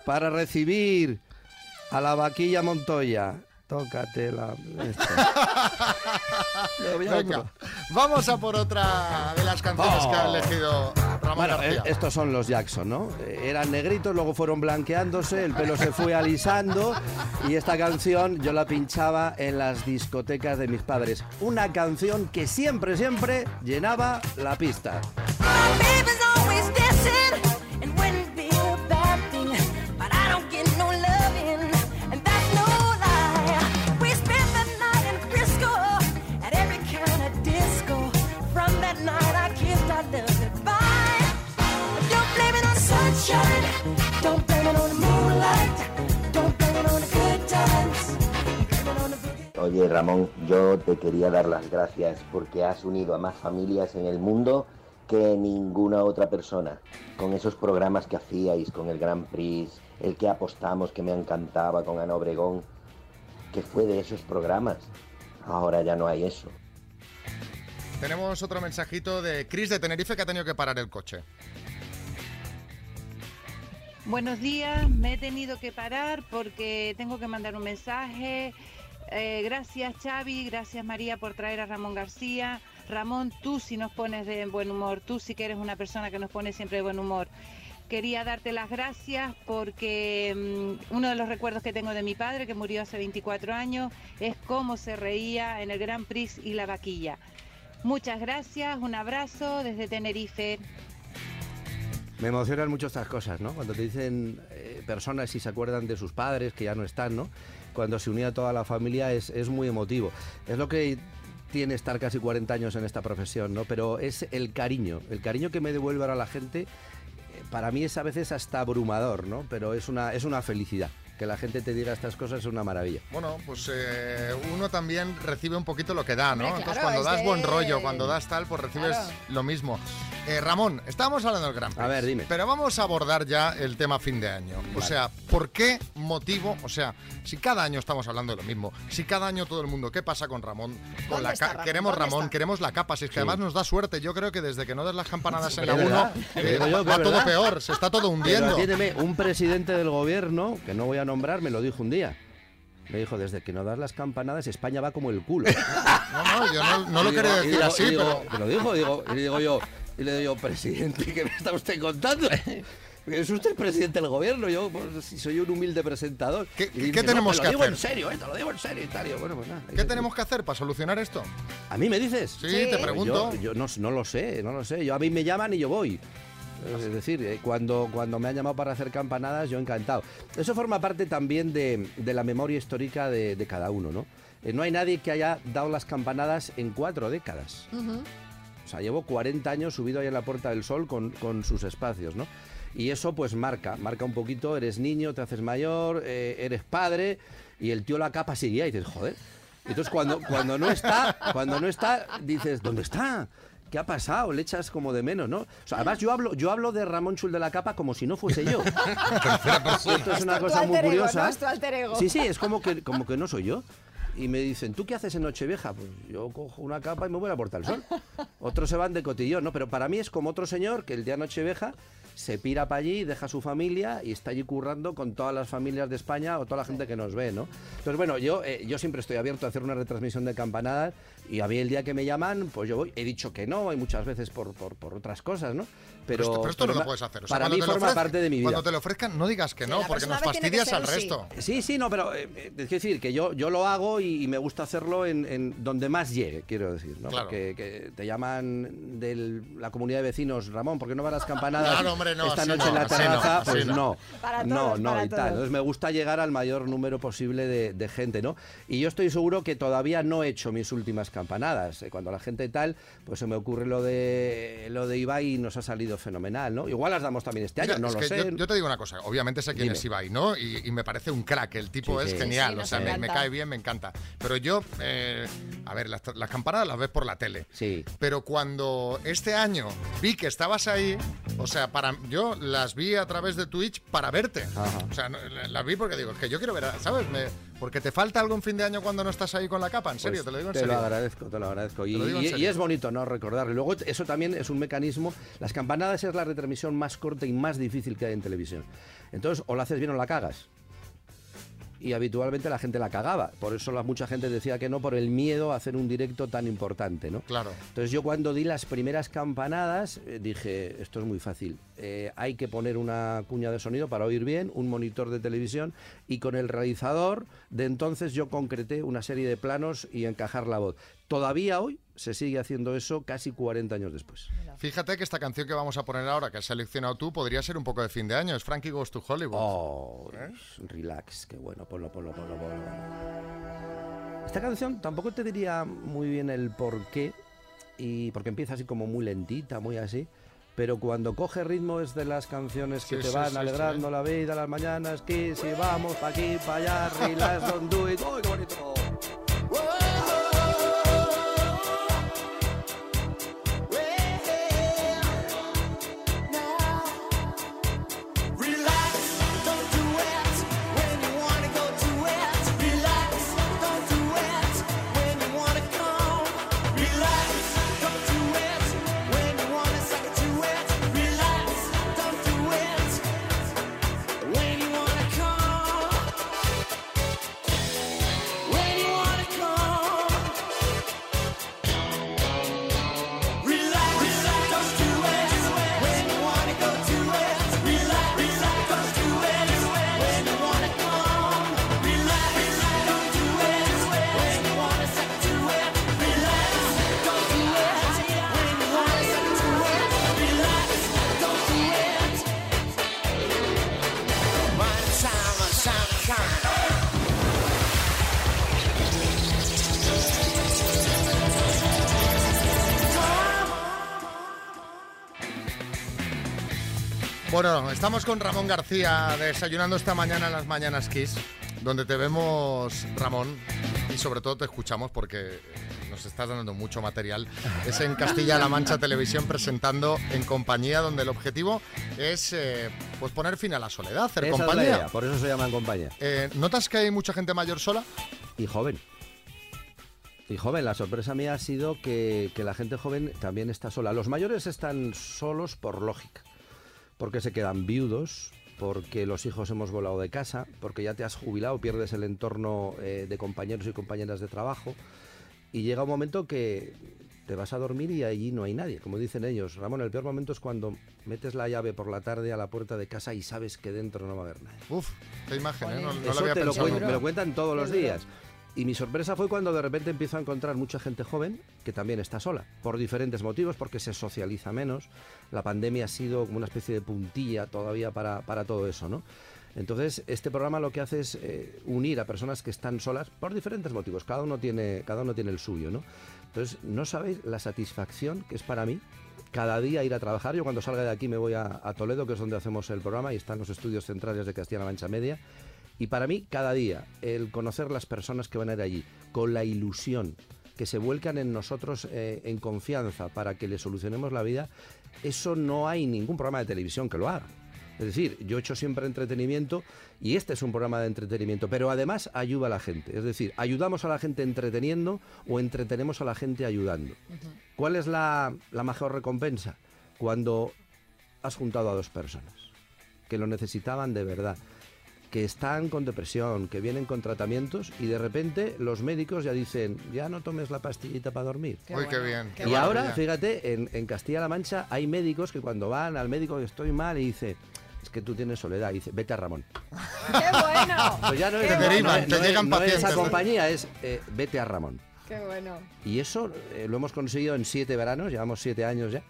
para recibir a la vaquilla Montoya. Tócate la... Venga, vamos a por otra de las canciones que ha elegido Ramón Bueno, García. eh, estos son los Jackson, ¿no? Eh, Eran negritos, luego fueron blanqueándose, el pelo se fue alisando y esta canción yo la pinchaba en las discotecas de mis padres. Una canción que siempre, siempre llenaba la pista. Baby's Oye Ramón, yo te quería dar las gracias porque has unido a más familias en el mundo que ninguna otra persona. Con esos programas que hacíais, con el Grand Prix, el que apostamos que me encantaba con Ana Obregón, que fue de esos programas. Ahora ya no hay eso. Tenemos otro mensajito de Chris de Tenerife que ha tenido que parar el coche. Buenos días, me he tenido que parar porque tengo que mandar un mensaje. Eh, gracias Xavi, gracias María por traer a Ramón García. Ramón, tú sí nos pones de buen humor, tú sí que eres una persona que nos pone siempre de buen humor. Quería darte las gracias porque mm, uno de los recuerdos que tengo de mi padre, que murió hace 24 años, es cómo se reía en el Grand Prix y la vaquilla. Muchas gracias, un abrazo desde Tenerife. Me emocionan mucho estas cosas, ¿no? Cuando te dicen eh, personas y se acuerdan de sus padres que ya no están, ¿no? Cuando se unía toda la familia es, es muy emotivo. Es lo que tiene estar casi 40 años en esta profesión, ¿no? Pero es el cariño, el cariño que me devuelve ahora la gente, eh, para mí es a veces hasta abrumador, ¿no? Pero es una, es una felicidad. Que la gente te diga estas cosas es una maravilla. Bueno, pues eh, uno también recibe un poquito lo que da, ¿no? Hombre, Entonces claro, cuando das buen rollo, cuando das tal, pues recibes Claro. lo mismo. Eh, Ramón, estábamos hablando del Gran Prix. A ver, dime. Pero vamos a abordar ya el tema fin de año. O Vale. sea, ¿por qué motivo? O sea, si cada año estamos hablando de lo mismo, si cada año todo el mundo, ¿qué pasa con Ramón? Con ¿Dónde la está Ramón? queremos ¿Dónde Ramón, está? queremos la capa, si es que Sí. además nos da suerte. Yo creo que desde que no des las campanadas en Es la 1, verdad, te digo yo que va es todo peor, se está todo Pero hundiendo. atiéndeme, un presidente del gobierno, que no voy a nombrar, me lo dijo un día. Me dijo, desde que no das las campanadas, España va como el culo. No, no, yo no, no lo Y quería y decir digo- así, y digo- pero... Me lo dijo, digo, y le digo yo, y le digo yo, presidente, ¿qué me está usted contando? Es usted el presidente del gobierno, yo pues, si soy un humilde presentador. ¿Qué, qué tenemos te que lo digo hacer? en serio, eh, te lo digo en serio y tal. Y yo, bueno, pues nada. ¿Qué tenemos que hacer para solucionar esto? ¿A mí me dices? Sí, Sí. te pregunto. Yo, yo no, no lo sé, no lo sé. Yo a mí me llaman y yo voy. Es decir, eh, cuando, cuando me han llamado para hacer campanadas, yo encantado. Eso forma parte también de, de la memoria histórica de, de cada uno, ¿no? Eh, no hay nadie que haya dado las campanadas en cuatro décadas. O sea, llevo 40 años subido ahí en la Puerta del Sol con, con sus espacios, ¿no? Y eso pues marca, marca un poquito, eres niño, te haces mayor, eh, eres padre, y el tío la capa sigue y dices, joder. Entonces cuando, cuando no está, cuando no está, dices, ¿dónde está? ¿Qué ha pasado? Le echas como de menos, ¿no? O sea, además yo hablo, yo hablo de Ramón Chul de la Capa como si no fuese yo. Esto es una cosa muy curiosa. Sí, sí, es como que, como que no soy yo. Y me dicen, ¿tú qué haces en Nochevieja? Pues yo cojo una capa y me voy a la Puerta del Sol. Otros se van de cotillón, ¿no? Pero para mí es como otro señor que el día Nochevieja se pira para allí, deja a su familia y está allí currando con todas las familias de España o toda la gente que nos ve, ¿no? Entonces, bueno, yo, eh, yo siempre estoy abierto a hacer una retransmisión de campanadas y a mí el día que me llaman, pues yo voy. He dicho que no, hay muchas veces por, por, por otras cosas, ¿no? Pero, esto, pero esto no lo puedes hacer. O sea, para mí forma parte de mi vida. Cuando te lo ofrezcan, no digas que no, porque nos fastidias al sí. resto. Sí, sí, no, pero eh, eh, es decir, que yo, yo lo hago y, y me gusta hacerlo en, en donde más llegue, quiero decir, ¿no? Claro. Porque que te llaman de la comunidad de vecinos, Ramón, ¿por qué no van las campanadas Claro, hombre, no, esta noche no, en la no, terraza? pues no. no. Para no, todos, no, para y tal. Entonces me gusta llegar al mayor número posible de, de gente, ¿no? Y yo estoy seguro que todavía no he hecho mis últimas campanadas. Eh, Cuando la gente tal, pues se me ocurre lo de lo de Ibai y nos ha salido fenomenal, ¿no? Igual las damos también este Mira, año, no es lo que sé. Yo, yo te digo una cosa, obviamente sé quién Dime. es Ibai, ¿no? Y, y me parece un crack, el tipo Sí, es sí. genial, Sí, o sea, me, cae bien, me encanta. Pero yo, eh, a ver, las, las campanadas las ves por la tele. Sí. Pero cuando este año vi que estabas ahí, o sea, para yo las vi a través de Twitch para verte. O sea, las vi porque digo, es que yo quiero ver, ¿sabes? Me- porque te falta algo en fin de año cuando no estás ahí con la capa, en serio, Pues te lo digo en te serio. lo agradezco, te lo agradezco. Y, lo es bonito, ¿no? Recordarlo. Y luego eso también es un mecanismo. Las campanadas es la retransmisión más corta y más difícil que hay en televisión. Entonces, o la haces bien o la cagas. Y habitualmente la gente la cagaba. Por eso la, mucha gente decía que no, por el miedo a hacer un directo tan importante, ¿no? Claro. Entonces yo cuando di las primeras campanadas eh, dije, esto es muy fácil, Eh, hay que poner una cuña de sonido para oír bien, un monitor de televisión y con el realizador de entonces yo concreté una serie de planos y encajar la voz. Todavía hoy se sigue haciendo eso casi 40 años después. Fíjate que esta canción que vamos a poner ahora, que has seleccionado tú, podría ser un poco de fin de año. Es Frankie Goes to Hollywood. Oh, relax, qué bueno, ponlo, ponlo, ponlo, ponlo. Esta canción tampoco te diría muy bien el por qué, y porque empieza así como muy lentita, muy así. Pero cuando coge ritmo es de las canciones que Sí, te sí, van sí, alegrando la vida las mañanas, que si vamos pa' aquí, pa' allá, relax, don't do it. ¡Ay, qué bonito! Bueno, estamos con Ramón García desayunando esta mañana en las Mañanas Kiss, donde te vemos, Ramón, y sobre todo te escuchamos porque nos estás dando mucho material. Es en Castilla-La Mancha Televisión presentando En Compañía, donde el objetivo es eh, pues poner fin a la soledad, hacer Esa es la compañía. idea, por eso se llama en compañía. Eh, ¿Notas que hay mucha gente mayor sola? Y joven. Y joven, la sorpresa mía ha sido que, que la gente joven también está sola. Los mayores están solos por lógica, porque se quedan viudos, porque los hijos hemos volado de casa, porque ya te has jubilado, pierdes el entorno eh, de compañeros y compañeras de trabajo, y llega un momento que te vas a dormir y allí no hay nadie, como dicen ellos. Ramón, el peor momento es cuando metes la llave por la tarde a la puerta de casa y sabes que dentro no va a haber nadie. Uf, qué imagen, ¿eh? No, no lo había te lo pensado. cuen- me lo cuentan todos los días. Y mi sorpresa fue cuando de repente empiezo a encontrar mucha gente joven que también está sola, por diferentes motivos, porque se socializa menos. La pandemia ha sido como una especie de puntilla todavía para, para todo eso, ¿no? Entonces, este programa lo que hace es eh, unir a personas que están solas por diferentes motivos. Cada uno tiene, cada uno tiene el suyo, ¿no? Entonces, no sabéis la satisfacción que es para mí cada día ir a trabajar. Yo cuando salga de aquí me voy a, a Toledo, que es donde hacemos el programa, y están los estudios centrales de Castilla-La Mancha Media. Y para mí, cada día, el conocer las personas que van a ir allí, con la ilusión, que se vuelcan en nosotros eh, en confianza para que les solucionemos la vida, eso no hay ningún programa de televisión que lo haga. Es decir, yo he hecho siempre entretenimiento y este es un programa de entretenimiento, pero además ayuda a la gente. Es decir, ayudamos a la gente entreteniendo o entretenemos a la gente ayudando. ¿Cuál es la, la mejor recompensa? Cuando has juntado a dos personas que lo necesitaban de verdad, que están con depresión, que vienen con tratamientos y de repente los médicos ya dicen, ya no tomes la pastillita para dormir. Uy, qué bien. qué y ahora, fíjate, en, en Castilla-La Mancha hay médicos que cuando van al médico estoy mal y dice, es que tú tienes soledad, y dice, vete a Ramón. ¡Qué bueno! Pues ya no es, Te no- derivan, no- te no es- llegan no es pacientes, a ¿eh? compañía, es eh, vete a Ramón. ¡Qué bueno! Y eso eh, lo hemos conseguido en siete veranos, llevamos siete años ya.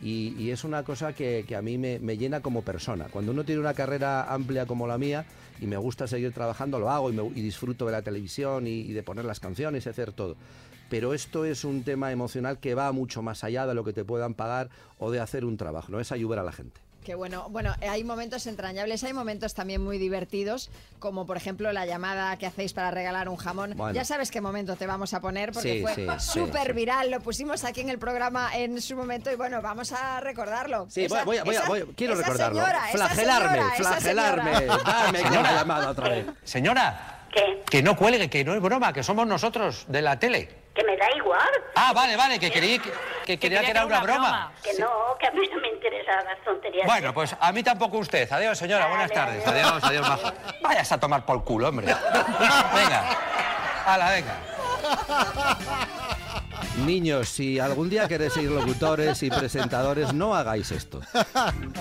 Y, es una cosa que, a mí me, me llena como persona. Cuando uno tiene una carrera amplia como la mía y me gusta seguir trabajando, lo hago y, me- y disfruto de la televisión y, y de poner las canciones y hacer todo. Pero esto es un tema emocional que va mucho más allá de lo que te puedan pagar o de hacer un trabajo, no es ayudar a la gente. Qué bueno. Bueno, hay momentos entrañables, hay momentos también muy divertidos, como por ejemplo la llamada que hacéis para regalar un jamón. Bueno. Ya sabes qué momento te vamos a poner porque Sí, fue sí, sí, súper sí. viral. Lo pusimos aquí en el programa en su momento y bueno, vamos a recordarlo. Sí, Esa- voy a- voy esa- quiero esa recordarlo. señora, esa Flagelarme, señora, esa flagelarme. señora. Dame que la llamada otra vez. Señora, que no cuelgue, que no es broma, que somos nosotros de la tele. Que me da igual. Ah, vale, vale, que quería que, que quería que era una broma. Que no, que a mí no me interesan las tonterías. Bueno, pues a mí tampoco usted. Adiós, señora, buenas tardes. Adiós, adiós, maja. Vayas a tomar por culo, hombre. Venga. Hala, venga. Niños, si algún día queréis ser locutores y presentadores, no hagáis esto.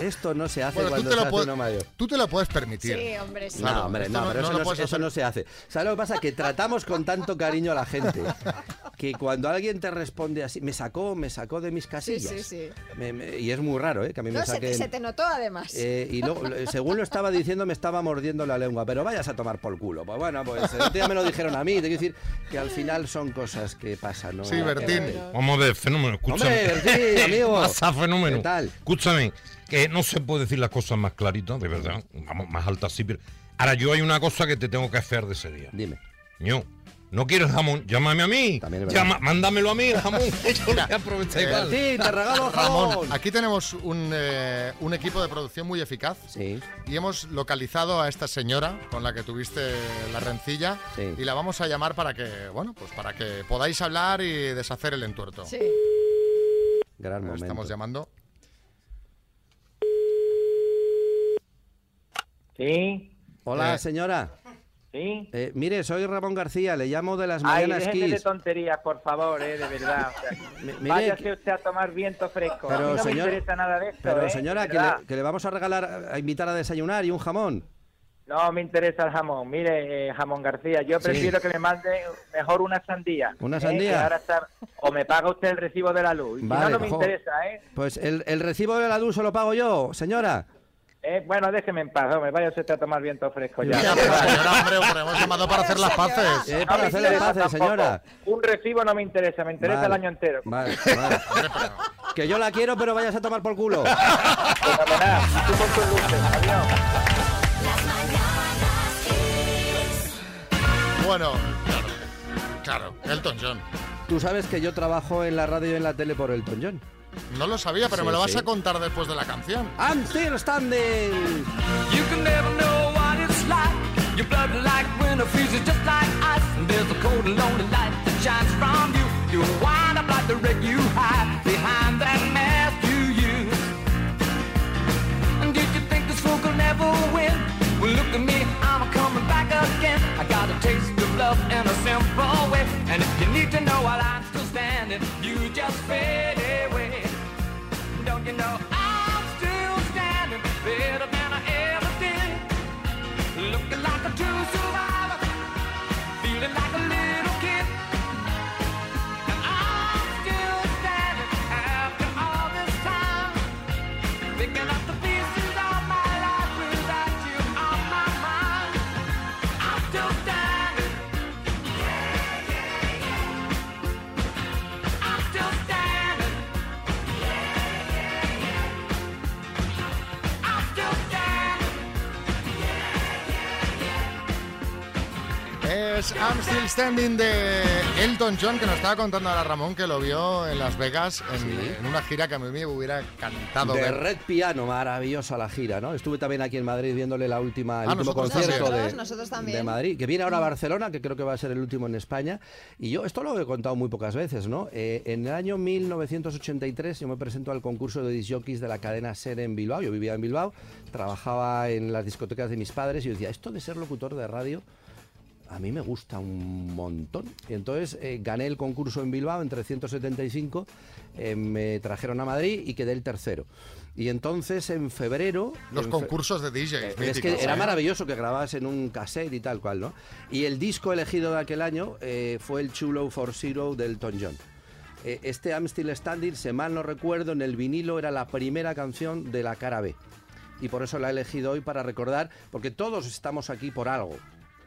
Esto no se hace Bueno, cuando se hace uno mayor. tú te lo puedes permitir. Sí, hombre, sí. No, hombre, no, no- pero no eso, no, eso hacer. no se hace. ¿Sabes lo que pasa? Que tratamos con tanto cariño a la gente que cuando alguien te responde así, me sacó, me sacó de mis Sí, casillas. sí, sí. Me- me- y es muy raro, ¿eh? Que a mí me se, te notó además. Eh, y luego, según lo estaba diciendo, me estaba mordiendo la lengua. Pero vayas a tomar por culo. Pues bueno, pues día me lo dijeron a mí. Te quiero decir que al final son cosas que pasan, ¿no? Sí, Vamos a ver, fenómeno, escúchame. Hombre, amigo. Pasa, fenómeno. ¿Qué tal? Escúchame, que no se puede decir las cosas más claritas, de verdad. Vamos, más altas sí, pero... Ahora, yo hay una cosa que te tengo que hacer de ese día. Dime. Yo, ¿no quieres jamón? Llámame a mí. Llama- mándamelo a mí, el jamón. Yo te regalo jamón. Ramón, aquí tenemos un, eh, un equipo de producción muy eficaz Sí. y hemos localizado a esta señora con la que tuviste la rencilla Sí. y la vamos a llamar para que, bueno, pues para que podáis hablar y deshacer el entuerto. Sí. Gran momento. Estamos llamando. Sí, Hola, Eh, señora. Sí. Eh, mire, soy Ramón García. Le llamo de las Ay, mañanas déjeme de Kiss. tonterías, por favor, eh, de verdad. O sea, mire váyase usted a tomar viento fresco. a Pero, mí no señor- me interesa nada de esto, Pero, eh, señora, que le, verdad. que le vamos a regalar, a invitar a desayunar y un jamón. No me interesa el jamón. Mire, eh, jamón García, yo Sí. prefiero que me mande mejor una sandía. ¿Una eh, sandía? que ahora está- O me paga usted el recibo de la luz. Si no, no me jo. interesa, ¿eh? Pues el, el recibo de la luz se lo pago yo, señora. Eh, Bueno, déjeme en paz, me vaya usted a tomar viento fresco ya. Ya, pero señora, hombre, pero hemos llamado para hacer las paces. Eh, para hacer las paces, tampoco. señora. Un recibo no me interesa, me interesa Vale. el año entero. Vale, vale. que yo la quiero, pero vayas a tomar por culo. Fenomenal. Tú con tus luces. Adiós. Bueno, claro, claro, Elton John. Tú sabes que yo trabajo en la radio y en la tele por Elton John. No lo sabía, pero Sí, me lo vas a contar después de la canción. I'm still standing. You can never know what it's like. Your blood like winter freezes just like ice. And there's a cold and lonely light that shines from you. You wind up like the wreck you hide behind that mask you use. And did you think this fool could never win? Well, look at me, I'm coming back again. I got a taste of love in a simple way. And if you need to know while I'm still standing, you just fade Es I'm Still Standing de Elton John, que nos estaba contando ahora Ramón que lo vio en Las Vegas en, en una gira que a mí me hubiera encantado De ver. Red Piano, maravillosa la gira, ¿no? Estuve también aquí en Madrid viéndole la última, el Ah, último concierto de, Nosotros- nosotros también. de Madrid, que viene ahora a Barcelona, que creo que va a ser el último en España. Y yo esto lo he contado muy pocas veces, ¿no? Eh, en el año 1983 yo me presento al concurso de disjockeys de la cadena SER en Bilbao. Yo vivía en Bilbao, trabajaba en las discotecas de mis padres y yo decía, esto de ser locutor de radio a mí me gusta un montón. Entonces eh, gané el concurso en Bilbao en 375, eh, me trajeron a Madrid y quedé el tercero. Y entonces en febrero... Los en fe- concursos de DJs. eh, es míticos, que era maravilloso que grababas en un cassette y tal cual, ¿no? Y el disco elegido de aquel año fue el Chulo for Zero del Elton John. Este I'm Still Standing, si mal no recuerdo, en el vinilo era la primera canción de la cara B. Y por eso la he elegido hoy para recordar, porque todos estamos aquí por algo.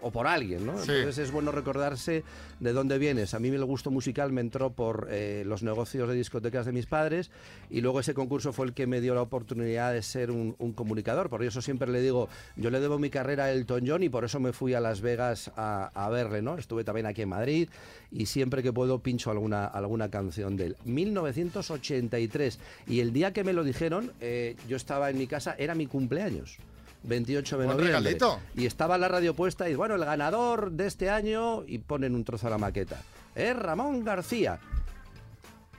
O por alguien, ¿no? Sí. Entonces es bueno recordarse de dónde vienes. A mí el gusto musical me entró por eh, los negocios de discotecas de mis padres y luego ese concurso fue el que me dio la oportunidad de ser un, un comunicador. Por eso siempre le digo, yo le debo mi carrera a Elton John y por eso me fui a Las Vegas a, a verle, ¿no? Estuve también aquí en Madrid y siempre que puedo pincho alguna, alguna canción de él. 1983 y el día que me lo dijeron, eh, yo estaba en mi casa, era mi cumpleaños. 28 de noviembre. regalito. Y estaba la radio puesta y bueno, el ganador de este año y ponen un trozo a la maqueta. es Ramón García.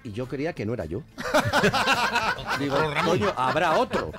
Y yo creía que no era yo. Digo, coño, habrá otro.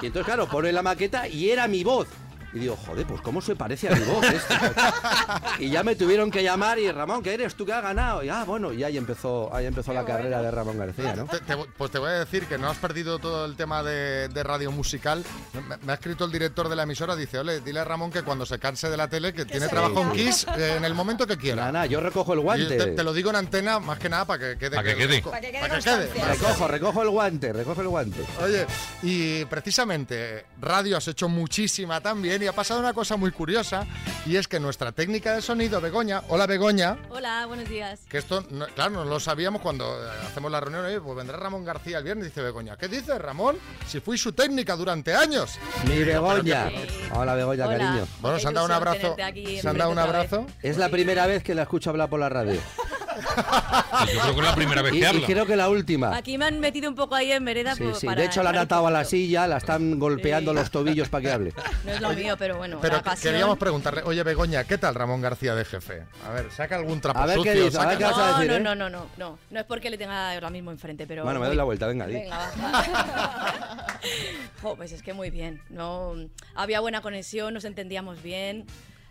Y entonces, claro, pone la maqueta y era mi voz. Y digo, joder, pues cómo se parece a mi voz este. Y ya me tuvieron que llamar y Ramón, ¿qué eres tú que has ganado? Y ah, bueno, y ahí empezó, ahí empezó la carrera de Ramón García, ¿no? Te- te- pues te voy a decir que no has perdido todo el tema de, de radio musical. Me, me ha escrito el director de la emisora, dice, ole, dile a Ramón que cuando se canse de la tele, que tiene trabajo en. Kiss eh, en el momento que quiera. Nada, yo recojo el guante. Te, te lo digo en antena, más que nada, para que quede. Para que quede. Para que Para quede. Recojo, recojo el guante, recojo el guante. Oye, y precisamente radio has hecho muchísima también y ha pasado una cosa muy curiosa y es que nuestra técnica de sonido, Begoña, hola Begoña, Hola, buenos días. que esto, no- claro, no lo sabíamos cuando eh, hacemos la reunión, oye, pues vendrá Ramón García el viernes, dice Begoña, ¿qué dices Ramón? Si fui su técnica durante años. Mi Begoña. Hola, Begoña, Hola. cariño. Bueno, se han dado un abrazo. Se han dado un abrazo. Es la primera vez que la escucho hablar por la radio. Yo creo que es la primera vez Y, que y habla. creo que la última. Aquí me han metido un poco ahí en vereda Sí, por- sí. para De hecho, la han atado a la silla, la están golpeando los tobillos para que hable. No es lo mío, pero bueno, Pero queríamos preguntarle, oye Begoña, ¿qué tal Ramón García de jefe? A ver, saca algún trapo A ver qué sucio. dice, a ver saca- qué vas a no, decir, no, ¿eh? no, no, no, no. No es porque le tenga ahora mismo enfrente, pero. Bueno, me doy la vuelta, venga, di. Venga, va. Jo, pues es que muy bien. No, había buena conexión, nos entendíamos bien.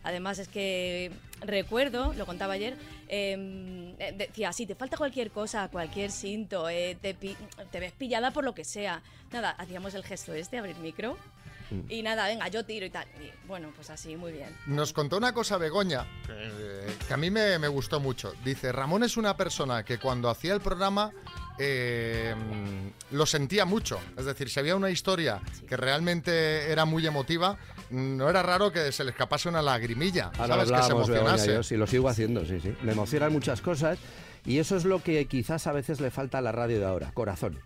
Además es que recuerdo, lo contaba ayer, eh, eh, decía, si te falta cualquier cosa, cualquier cinto, eh, te, pi- te ves pillada por lo que sea. Nada, hacíamos el gesto este, abrir micro. Mm. Y nada, venga, yo tiro y tal. Y bueno, pues así, muy bien. Nos contó una cosa Begoña que, que a mí me, me gustó mucho. Dice, Ramón es una persona que cuando hacía el programa eh, lo sentía mucho. Es decir, si había una historia que realmente era muy emotiva, no era raro que se le escapase una lagrimilla. Ahora ¿Sabes? Que se Begoña, emocionase. yo sí lo sigo haciendo, sí, sí. Me emocionan muchas cosas y eso es lo que quizás a veces le falta a la radio de ahora, corazón.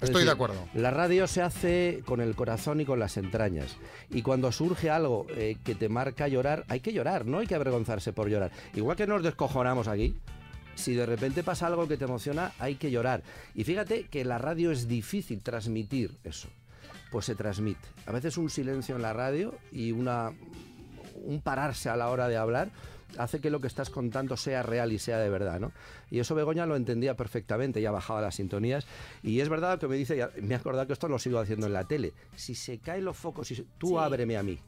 Es Estoy de acuerdo. La radio se hace con el corazón y con las entrañas. Y cuando surge algo eh, que te marca llorar, hay que llorar, no hay que avergonzarse por llorar. Igual que nos descojonamos aquí, si de repente pasa algo que te emociona, hay que llorar. Y fíjate que la radio es difícil transmitir eso. Pues se transmite. A veces un silencio en la radio y una, un pararse a la hora de hablar hace que lo que estás contando sea real y sea de verdad, ¿no? Y eso Begoña lo entendía perfectamente, ya bajaba las sintonías. Y es verdad que me dice, me he acordado que esto lo sigo haciendo en la tele. Si se caen los focos, si se- tú ábreme a mí.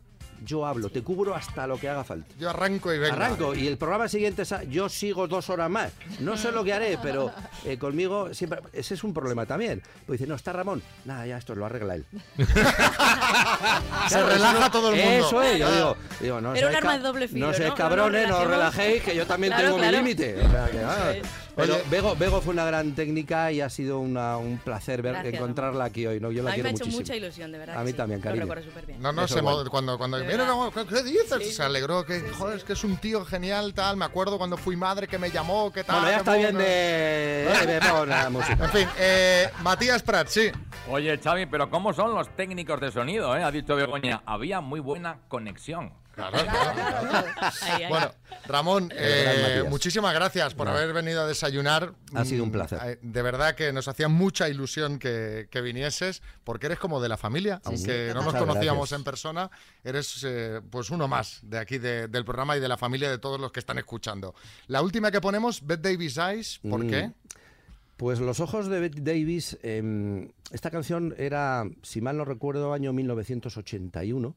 Yo hablo, te cubro hasta lo que haga falta. Yo arranco y venga. Arranco y el programa siguiente, yo sigo dos horas más. No sé lo que haré, pero eh, conmigo siempre. Ese es un problema también. Pues dice, no, está Ramón. Nada, ya esto lo arregla él. Se relaja todo el mundo. Eso es, yo Ah. digo, digo no Era un seáis arma ca- de doble filo, No cabrones, no os relajéis, que yo también Claro, tengo claro. mi límite. O sea, que, ah. Pero Oye. Bego, Bego fue una gran técnica y ha sido una- un placer ver, Gracias, encontrarla aquí hoy. ¿no? Yo la a mí quiero me ha hecho muchísimo. mucha ilusión, de verdad. A mí sí. también, Lo cariño. recuerdo súper bien. No, no, Eso se mo- cuando, cuando mira, no, ¿qué, qué dices? Sí. Se alegró, que joder, es que es un tío genial, tal. Me acuerdo cuando fui madre que me llamó, que tal. Bueno, ya está bien bueno. de, la música. En fin, eh, Matías Prat, sí. Oye, Xavi, pero ¿cómo son los técnicos de sonido? eh? Ha dicho Begoña, había muy buena conexión. Ahí, ahí. Bueno, Ramón, eh, Matías. muchísimas gracias por No. haber venido a desayunar. Ha sido un Mm, placer. eh, De verdad que nos hacía mucha ilusión que, que vinieses, porque eres como de la familia, aunque no nos conocíamos gracias. en persona, eres eh, pues uno más de aquí de- del programa y de la familia de todos los que están escuchando. La última que ponemos, Beth Davis Eyes, ¿por Mm. qué? Pues Los Ojos de Bette Davis, em, esta canción era, si mal no recuerdo, año 1981.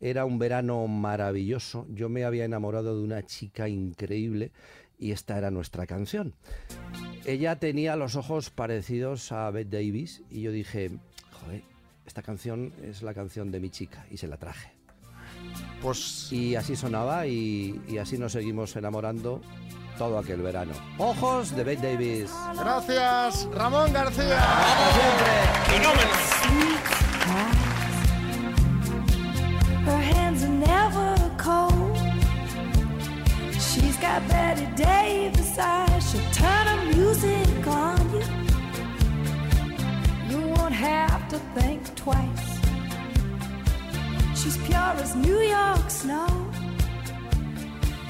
Era un verano maravilloso. Yo me había enamorado de una chica increíble y esta era nuestra canción. Ella tenía los ojos parecidos a Bette Davis y yo dije, joder, esta canción es la canción de mi chica y se la traje. Pues Y así sonaba y, y así nos seguimos enamorando todo aquel verano. Ojos de Bette Davis. gracias, Ramón García. Got Betty Davis eyes. She'll turn her music on you. You won't have to think twice. She's pure as New York snow.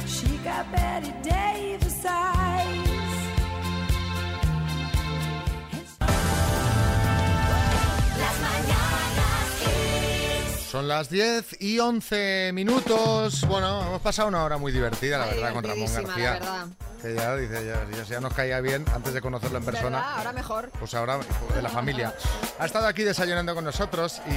She got Betty Davis eyes. Son las 10 y 11 minutos. Bueno, hemos pasado una hora muy divertida, la verdad, con Ramón García. la verdad. Que ya dice, ya, ya, nos caía bien antes de conocerlo en persona. ¿Verdad? Ahora mejor. Pues ahora de la familia. Ha estado aquí desayunando con nosotros y,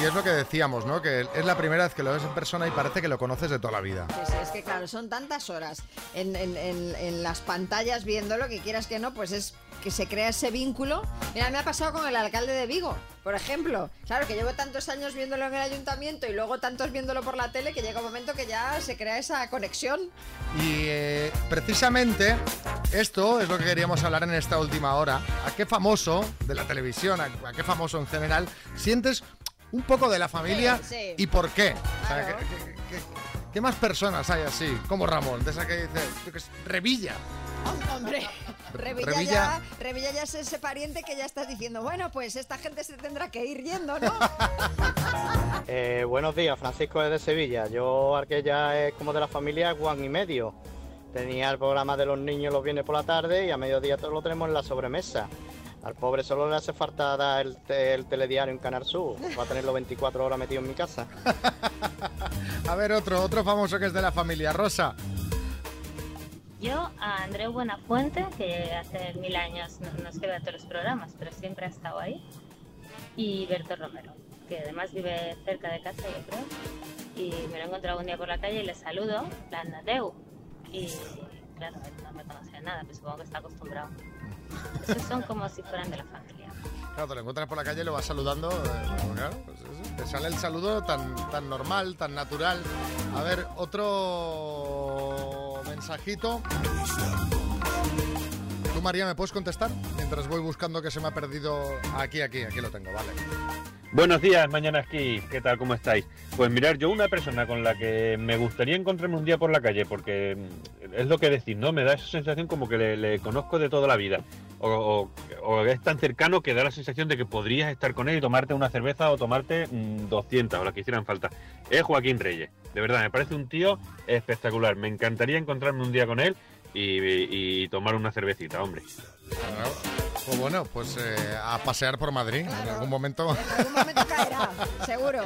y es lo que decíamos, ¿no? Que es la primera vez que lo ves en persona y parece que lo conoces de toda la vida. Sí, sí, es que claro, son tantas horas en, en- en- en las pantallas viéndolo que quieras que no, pues es que se crea ese vínculo. Mira, me ha pasado con el alcalde de Vigo, por ejemplo. Claro, que llevo tantos años viéndolo en el ayuntamiento y luego tantos viéndolo por la tele que llega un momento que ya se crea esa conexión. Y eh, precisamente esto es lo que queríamos hablar en esta última hora. ¿A qué famoso de la televisión, a, a qué famoso en general, sientes un poco de la familia Sí, sí. y por qué? O sea, Claro. ¿qué, qué- qué- qué más personas hay así, como Ramón, de esa que dice, qué sé, Revilla? Hombre, Revilla, Revilla. Ya, Revilla ya es ese pariente que ya estás diciendo, bueno, pues esta gente se tendrá que ir yendo, ¿no? Eh, buenos días, Francisco es de Sevilla. Yo, aquella es como de la familia Juan y medio. Tenía el programa de los niños los viernes por la tarde y a mediodía todo lo tenemos en la sobremesa. Al pobre solo le hace falta dar el, te- el telediario en Canal Sur. Va a tenerlo 24 horas metido en mi casa. A ver, otro, otro famoso que es de la familia, Rosa. Yo a Andreu Buenafuente, que hace mil años no, no es que vea todos los programas, pero siempre ha estado ahí. Y Berto Romero, que además vive cerca de casa, yo creo. Y me lo he encontrado un día por la calle y le saludo, en plan Andreu. Y claro, él no me conoce de nada, pero supongo que está acostumbrado. Esos son como si fueran de la familia. Claro, te lo encuentras por la calle y lo vas saludando. eh, claro, pues eso, te sale el saludo tan, tan normal, tan natural. A ver, otro mensajito. Tú, María, ¿me puedes contestar? Mientras voy buscando que se me ha perdido. Aquí, aquí, aquí lo tengo, vale. Buenos días, Mañana Esquí. ¿Qué tal? ¿Cómo estáis? Pues mirar, yo una persona con la que me gustaría encontrarme un día por la calle, porque mm, es lo que decís, ¿no? Me da esa sensación como que le, conozco de toda la vida. O, es tan cercano que da la sensación de que podrías estar con él y tomarte una cerveza o tomarte mm, 200 o las que hicieran falta. Es Joaquín Reyes. De verdad, me parece un tío espectacular. Me encantaría encontrarme un día con él y tomar una cervecita, hombre. Claro. Pues bueno, pues eh, a pasear por Madrid. Claro. En algún momento. En algún momento caerá, seguro.